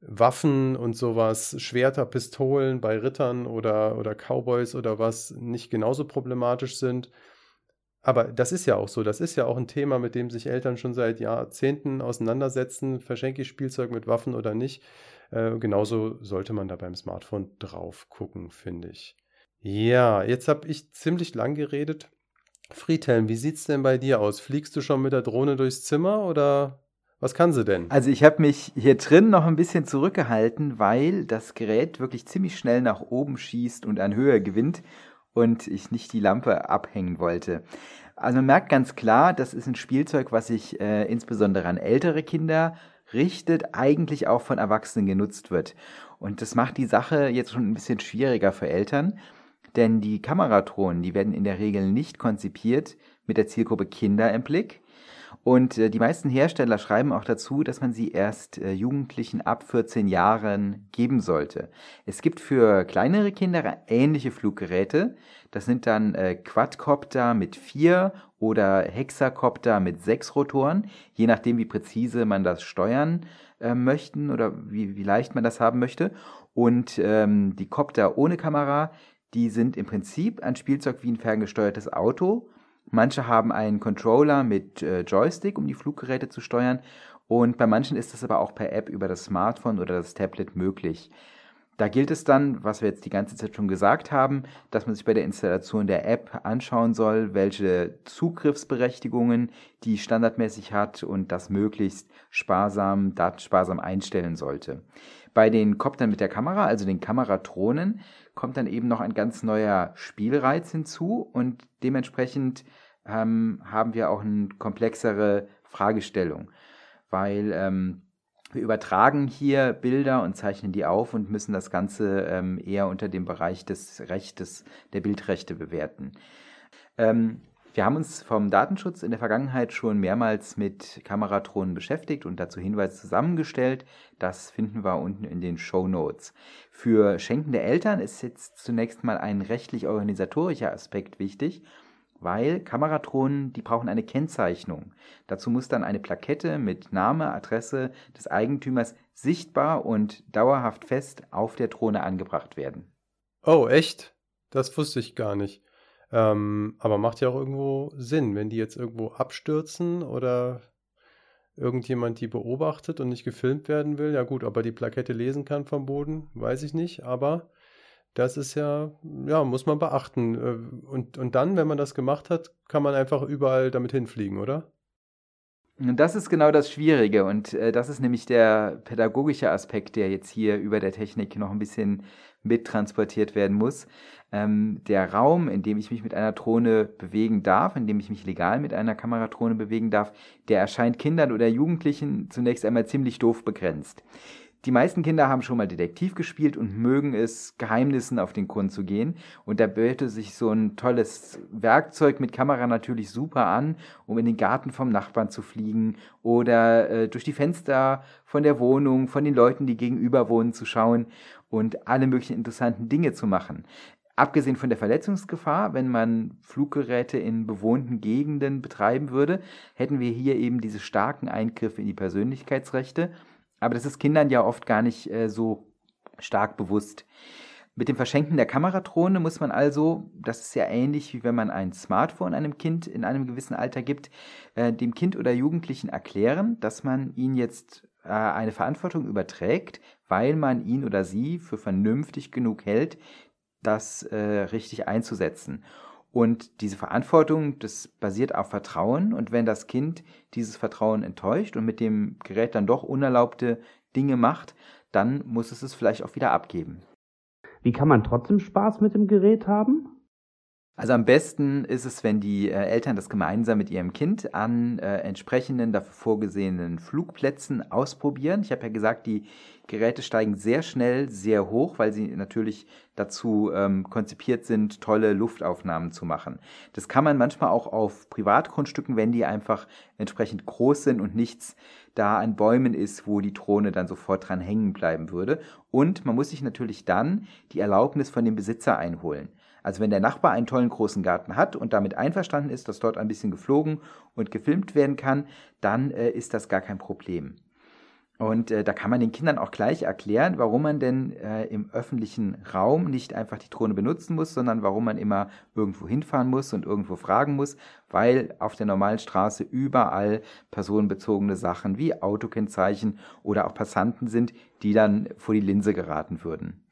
Waffen und sowas, Schwerter, Pistolen bei Rittern oder, oder Cowboys oder was nicht genauso problematisch sind. Aber das ist ja auch so. Das ist ja auch ein Thema, mit dem sich Eltern schon seit Jahrzehnten auseinandersetzen. Verschenke ich Spielzeug mit Waffen oder nicht? Äh, genauso sollte man da beim Smartphone drauf gucken, finde ich. Ja, jetzt habe ich ziemlich lang geredet. Friedhelm, wie sieht es denn bei dir aus? Fliegst du schon mit der Drohne durchs Zimmer oder was kann sie denn? Also ich habe mich hier drin noch ein bisschen zurückgehalten, weil das Gerät wirklich ziemlich schnell nach oben schießt und an Höhe gewinnt und ich nicht die Lampe abhängen wollte. Also man merkt ganz klar, das ist ein Spielzeug, was sich äh, insbesondere an ältere Kinder richtet, eigentlich auch von Erwachsenen genutzt wird. Und das macht die Sache jetzt schon ein bisschen schwieriger für Eltern, denn die Kameratronen, die werden in der Regel nicht konzipiert mit der Zielgruppe Kinder im Blick, und äh, die meisten Hersteller schreiben auch dazu, dass man sie erst äh, Jugendlichen ab 14 Jahren geben sollte. Es gibt für kleinere Kinder ähnliche Fluggeräte. Das sind dann äh, Quadcopter mit vier oder Hexacopter mit sechs Rotoren, je nachdem, wie präzise man das steuern äh, möchten oder wie, wie leicht man das haben möchte. Und ähm, die Copter ohne Kamera, die sind im Prinzip ein Spielzeug wie ein ferngesteuertes Auto Manche haben einen Controller mit äh, Joystick, um die Fluggeräte zu steuern. Und bei manchen ist das aber auch per App über das Smartphone oder das Tablet möglich. Da gilt es dann, was wir jetzt die ganze Zeit schon gesagt haben, dass man sich bei der Installation der App anschauen soll, welche Zugriffsberechtigungen die standardmäßig hat und das möglichst sparsam, datensparsam einstellen sollte. Bei den Koptern mit der Kamera, also den Kameratronen, kommt dann eben noch ein ganz neuer Spielreiz hinzu und dementsprechend ähm, haben wir auch eine komplexere Fragestellung, weil ähm, wir übertragen hier Bilder und zeichnen die auf und müssen das Ganze ähm, eher unter dem Bereich des Rechtes, der Bildrechte bewerten. Ähm, wir haben uns vom Datenschutz in der Vergangenheit schon mehrmals mit Kameratronen beschäftigt und dazu Hinweise zusammengestellt. Das finden wir unten in den Show Notes. Für schenkende Eltern ist jetzt zunächst mal ein rechtlich-organisatorischer Aspekt wichtig, weil Kameratronen, die brauchen eine Kennzeichnung. Dazu muss dann eine Plakette mit Name, Adresse des Eigentümers sichtbar und dauerhaft fest auf der Drohne angebracht werden. Oh, echt? Das wusste ich gar nicht. Ähm, aber macht ja auch irgendwo Sinn, wenn die jetzt irgendwo abstürzen oder irgendjemand die beobachtet und nicht gefilmt werden will. Ja gut, ob er die Plakette lesen kann vom Boden, weiß ich nicht, aber das ist ja, ja, muss man beachten. Äh, und, und dann, wenn man das gemacht hat, kann man einfach überall damit hinfliegen, oder? Und das ist genau das Schwierige und äh, das ist nämlich der pädagogische Aspekt, der jetzt hier über der Technik noch ein bisschen mittransportiert werden muss. Ähm, der Raum, in dem ich mich mit einer Drohne bewegen darf, in dem ich mich legal mit einer Kameradrohne bewegen darf, der erscheint Kindern oder Jugendlichen zunächst einmal ziemlich doof begrenzt. Die meisten Kinder haben schon mal Detektiv gespielt und mögen es, Geheimnissen auf den Grund zu gehen. Und da böte sich so ein tolles Werkzeug mit Kamera natürlich super an, um in den Garten vom Nachbarn zu fliegen oder äh, durch die Fenster von der Wohnung, von den Leuten, die gegenüber wohnen, zu schauen und alle möglichen interessanten Dinge zu machen. Abgesehen von der Verletzungsgefahr, wenn man Fluggeräte in bewohnten Gegenden betreiben würde, hätten wir hier eben diese starken Eingriffe in die Persönlichkeitsrechte aber das ist Kindern ja oft gar nicht äh, so stark bewusst. Mit dem Verschenken der Kameradrohne muss man also, das ist ja ähnlich wie wenn man ein Smartphone einem Kind in einem gewissen Alter gibt, äh, dem Kind oder Jugendlichen erklären, dass man ihn jetzt äh, eine Verantwortung überträgt, weil man ihn oder sie für vernünftig genug hält, das äh, richtig einzusetzen. Und diese Verantwortung, das basiert auf Vertrauen. Und wenn das Kind dieses Vertrauen enttäuscht und mit dem Gerät dann doch unerlaubte Dinge macht, dann muss es es vielleicht auch wieder abgeben. Wie kann man trotzdem Spaß mit dem Gerät haben? Also am besten ist es, wenn die äh, Eltern das gemeinsam mit ihrem Kind an äh, entsprechenden dafür vorgesehenen Flugplätzen ausprobieren. Ich habe ja gesagt, die Geräte steigen sehr schnell, sehr hoch, weil sie natürlich dazu ähm, konzipiert sind, tolle Luftaufnahmen zu machen. Das kann man manchmal auch auf Privatgrundstücken, wenn die einfach entsprechend groß sind und nichts da an Bäumen ist, wo die Drohne dann sofort dran hängen bleiben würde. Und man muss sich natürlich dann die Erlaubnis von dem Besitzer einholen. Also wenn der Nachbar einen tollen großen Garten hat und damit einverstanden ist, dass dort ein bisschen geflogen und gefilmt werden kann, dann äh, ist das gar kein Problem. Und äh, da kann man den Kindern auch gleich erklären, warum man denn äh, im öffentlichen Raum nicht einfach die Drohne benutzen muss, sondern warum man immer irgendwo hinfahren muss und irgendwo fragen muss, weil auf der normalen Straße überall personenbezogene Sachen wie Autokennzeichen oder auch Passanten sind, die dann vor die Linse geraten würden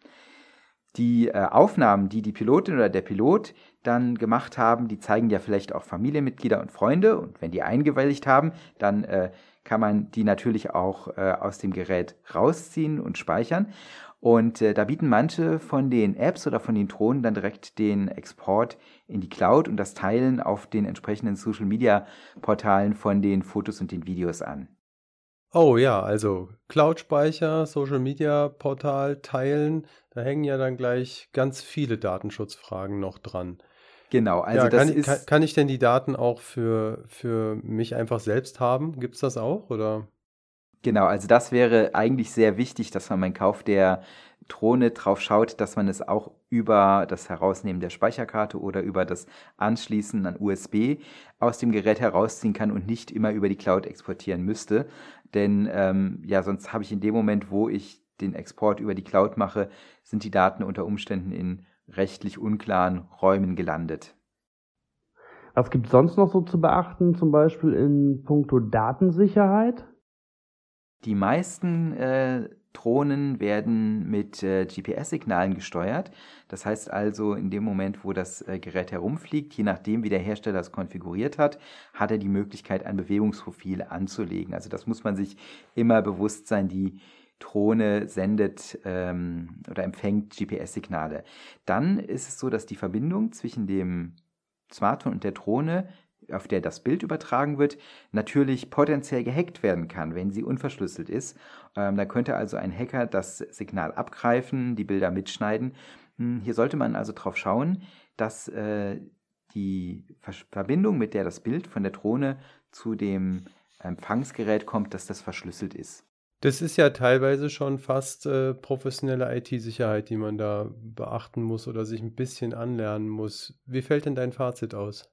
die äh, Aufnahmen, die die Pilotin oder der Pilot dann gemacht haben, die zeigen ja vielleicht auch Familienmitglieder und Freunde. Und wenn die eingewilligt haben, dann äh, kann man die natürlich auch äh, aus dem Gerät rausziehen und speichern. Und äh, da bieten manche von den Apps oder von den Drohnen dann direkt den Export in die Cloud und das Teilen auf den entsprechenden Social-Media-Portalen von den Fotos und den Videos an. Oh ja, also Cloud-Speicher, Social-Media-Portal teilen, da hängen ja dann gleich ganz viele Datenschutzfragen noch dran. Genau, also ja, das kann, ist. Kann, kann, ich denn die Daten auch für, für mich einfach selbst haben? Gibt es das auch? Oder? Genau, also das wäre eigentlich sehr wichtig, dass man beim Kauf der Drohne drauf schaut, dass man es auch über das Herausnehmen der Speicherkarte oder über das Anschließen an USB aus dem Gerät herausziehen kann und nicht immer über die Cloud exportieren müsste. Denn ähm, ja, sonst habe ich in dem Moment, wo ich den Export über die Cloud mache, sind die Daten unter Umständen in rechtlich unklaren Räumen gelandet. Was gibt es sonst noch so zu beachten, zum Beispiel in puncto Datensicherheit? Die meisten äh, Drohnen werden mit äh, GPS-Signalen gesteuert. Das heißt also, in dem Moment, wo das äh, Gerät herumfliegt, je nachdem, wie der Hersteller es konfiguriert hat, hat er die Möglichkeit, ein Bewegungsprofil anzulegen. Also das muss man sich immer bewusst sein. Die Drohne sendet ähm, oder empfängt GPS-Signale. Dann ist es so, dass die Verbindung zwischen dem Smartphone und der Drohne auf der das Bild übertragen wird, natürlich potenziell gehackt werden kann, wenn sie unverschlüsselt ist. Ähm, da könnte also ein Hacker das Signal abgreifen, die Bilder mitschneiden. Hm, hier sollte man also darauf schauen, dass äh, die Verbindung, mit der das Bild von der Drohne zu dem Empfangsgerät kommt, dass das verschlüsselt ist. Das ist ja teilweise schon fast äh, professionelle IT-Sicherheit, die man da beachten muss oder sich ein bisschen anlernen muss. Wie fällt denn dein Fazit aus?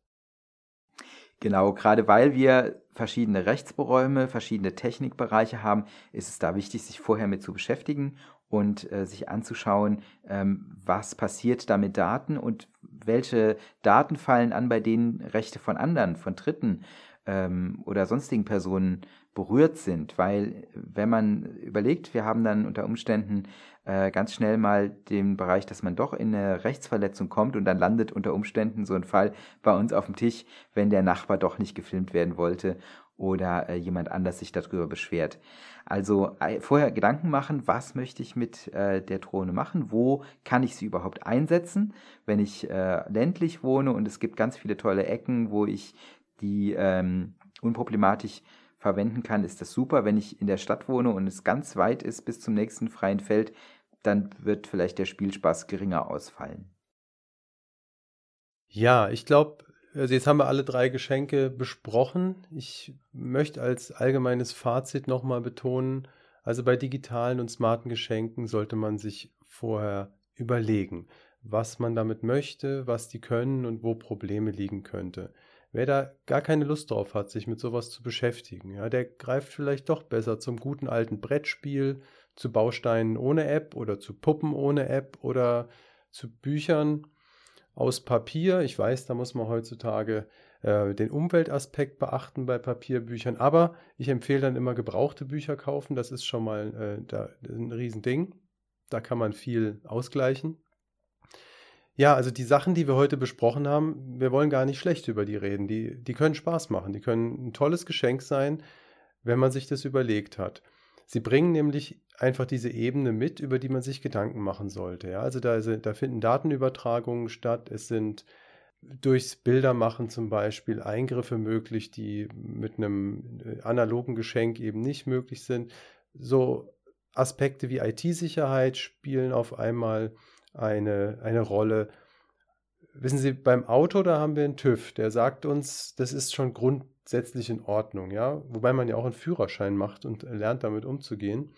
Genau, gerade weil wir verschiedene Rechtsberäume, verschiedene Technikbereiche haben, ist es da wichtig, sich vorher mit zu beschäftigen und äh, sich anzuschauen, ähm, was passiert da mit Daten und welche Daten fallen an, bei denen Rechte von anderen, von Dritten ähm, oder sonstigen Personen berührt sind. Weil wenn man überlegt, wir haben dann unter Umständen äh, ganz schnell mal den Bereich, dass man doch in eine Rechtsverletzung kommt und dann landet unter Umständen so ein Fall bei uns auf dem Tisch, wenn der Nachbar doch nicht gefilmt werden wollte oder äh, jemand anders sich darüber beschwert. Also äh, vorher Gedanken machen, was möchte ich mit äh, der Drohne machen, wo kann ich sie überhaupt einsetzen, wenn ich äh, ländlich wohne und es gibt ganz viele tolle Ecken, wo ich die ähm, unproblematisch verwenden kann, ist das super. Wenn ich in der Stadt wohne und es ganz weit ist bis zum nächsten freien Feld, dann wird vielleicht der Spielspaß geringer ausfallen. Ja, ich glaube, also jetzt haben wir alle drei Geschenke besprochen. Ich möchte als allgemeines Fazit nochmal betonen, also bei digitalen und smarten Geschenken sollte man sich vorher überlegen, was man damit möchte, was die können und wo Probleme liegen könnte. Wer da gar keine Lust drauf hat, sich mit sowas zu beschäftigen, ja, der greift vielleicht doch besser zum guten alten Brettspiel, zu Bausteinen ohne App oder zu Puppen ohne App oder zu Büchern aus Papier. Ich weiß, da muss man heutzutage äh, den Umweltaspekt beachten bei Papierbüchern, aber ich empfehle dann immer gebrauchte Bücher kaufen. Das ist schon mal äh, da, ein Riesending. Da kann man viel ausgleichen. Ja, also die Sachen, die wir heute besprochen haben, wir wollen gar nicht schlecht über die reden. Die, die können Spaß machen. Die können ein tolles Geschenk sein, wenn man sich das überlegt hat. Sie bringen nämlich einfach diese Ebene mit, über die man sich Gedanken machen sollte. Ja? Also da, da finden Datenübertragungen statt. Es sind durchs Bildermachen zum Beispiel Eingriffe möglich, die mit einem äh, analogen Geschenk eben nicht möglich sind. So Aspekte wie IT-Sicherheit spielen auf einmal eine, eine Rolle. Wissen Sie, beim Auto, da haben wir einen TÜV, der sagt uns, das ist schon grundsätzlich in Ordnung, ja, wobei man ja auch einen Führerschein macht und lernt damit umzugehen.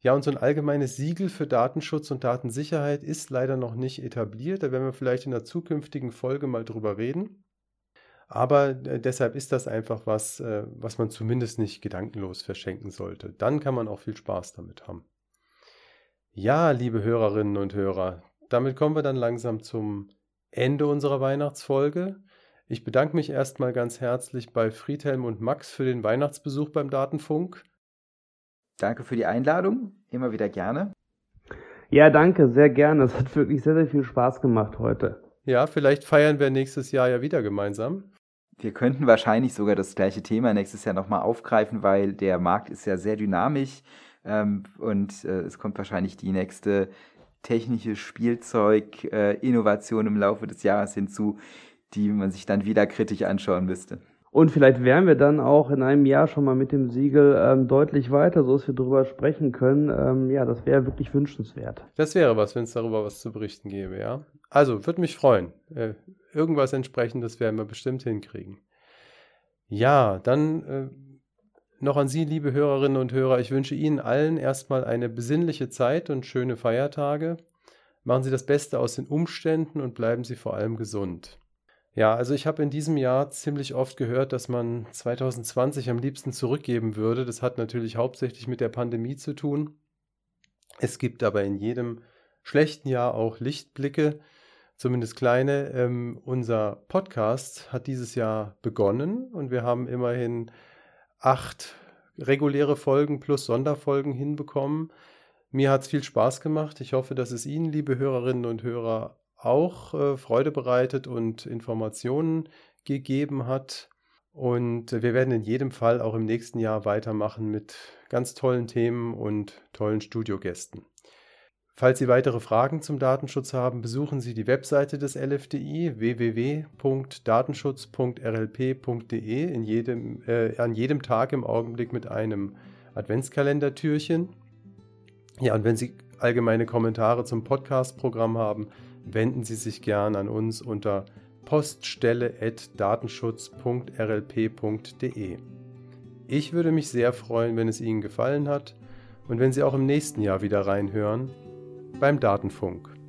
Ja, und so ein allgemeines Siegel für Datenschutz und Datensicherheit ist leider noch nicht etabliert. Da werden wir vielleicht in einer zukünftigen Folge mal drüber reden. Aber äh, deshalb ist das einfach was, äh, was man zumindest nicht gedankenlos verschenken sollte. Dann kann man auch viel Spaß damit haben. Ja, liebe Hörerinnen und Hörer, damit kommen wir dann langsam zum Ende unserer Weihnachtsfolge. Ich bedanke mich erstmal ganz herzlich bei Friedhelm und Max für den Weihnachtsbesuch beim Datenfunk. Danke für die Einladung, immer wieder gerne. Ja, danke, sehr gerne. Es hat wirklich sehr, sehr viel Spaß gemacht heute. Ja, vielleicht feiern wir nächstes Jahr ja wieder gemeinsam. Wir könnten wahrscheinlich sogar das gleiche Thema nächstes Jahr nochmal aufgreifen, weil der Markt ist ja sehr dynamisch ähm, und äh, es kommt wahrscheinlich die nächste technische Spielzeug-Innovation äh, im Laufe des Jahres hinzu, die man sich dann wieder kritisch anschauen müsste. Und vielleicht wären wir dann auch in einem Jahr schon mal mit dem Siegel ähm, deutlich weiter, so dass wir darüber sprechen können. Ähm, ja, das wäre wirklich wünschenswert. Das wäre was, wenn es darüber was zu berichten gäbe, ja. Also, würde mich freuen. Äh, irgendwas entsprechendes werden wir bestimmt hinkriegen. Ja, dann äh, noch an Sie, liebe Hörerinnen und Hörer. Ich wünsche Ihnen allen erstmal eine besinnliche Zeit und schöne Feiertage. Machen Sie das Beste aus den Umständen und bleiben Sie vor allem gesund. Ja, also ich habe in diesem Jahr ziemlich oft gehört, dass man 2020 am liebsten zurückgeben würde. Das hat natürlich hauptsächlich mit der Pandemie zu tun. Es gibt aber in jedem schlechten Jahr auch Lichtblicke, zumindest kleine. Ähm, unser Podcast hat dieses Jahr begonnen und wir haben immerhin acht reguläre Folgen plus Sonderfolgen hinbekommen. Mir hat es viel Spaß gemacht. Ich hoffe, dass es Ihnen, liebe Hörerinnen und Hörer, auch äh, Freude bereitet und Informationen gegeben hat. Und wir werden in jedem Fall auch im nächsten Jahr weitermachen mit ganz tollen Themen und tollen Studiogästen. Falls Sie weitere Fragen zum Datenschutz haben, besuchen Sie die Webseite des LFDI www.datenschutz.rlp.de in jedem, äh, an jedem Tag im Augenblick mit einem Adventskalendertürchen. Ja, und wenn Sie allgemeine Kommentare zum Podcast-Programm haben, wenden Sie sich gern an uns unter poststelle.datenschutz.rlp.de. Ich würde mich sehr freuen, wenn es Ihnen gefallen hat und wenn Sie auch im nächsten Jahr wieder reinhören beim Datenfunk.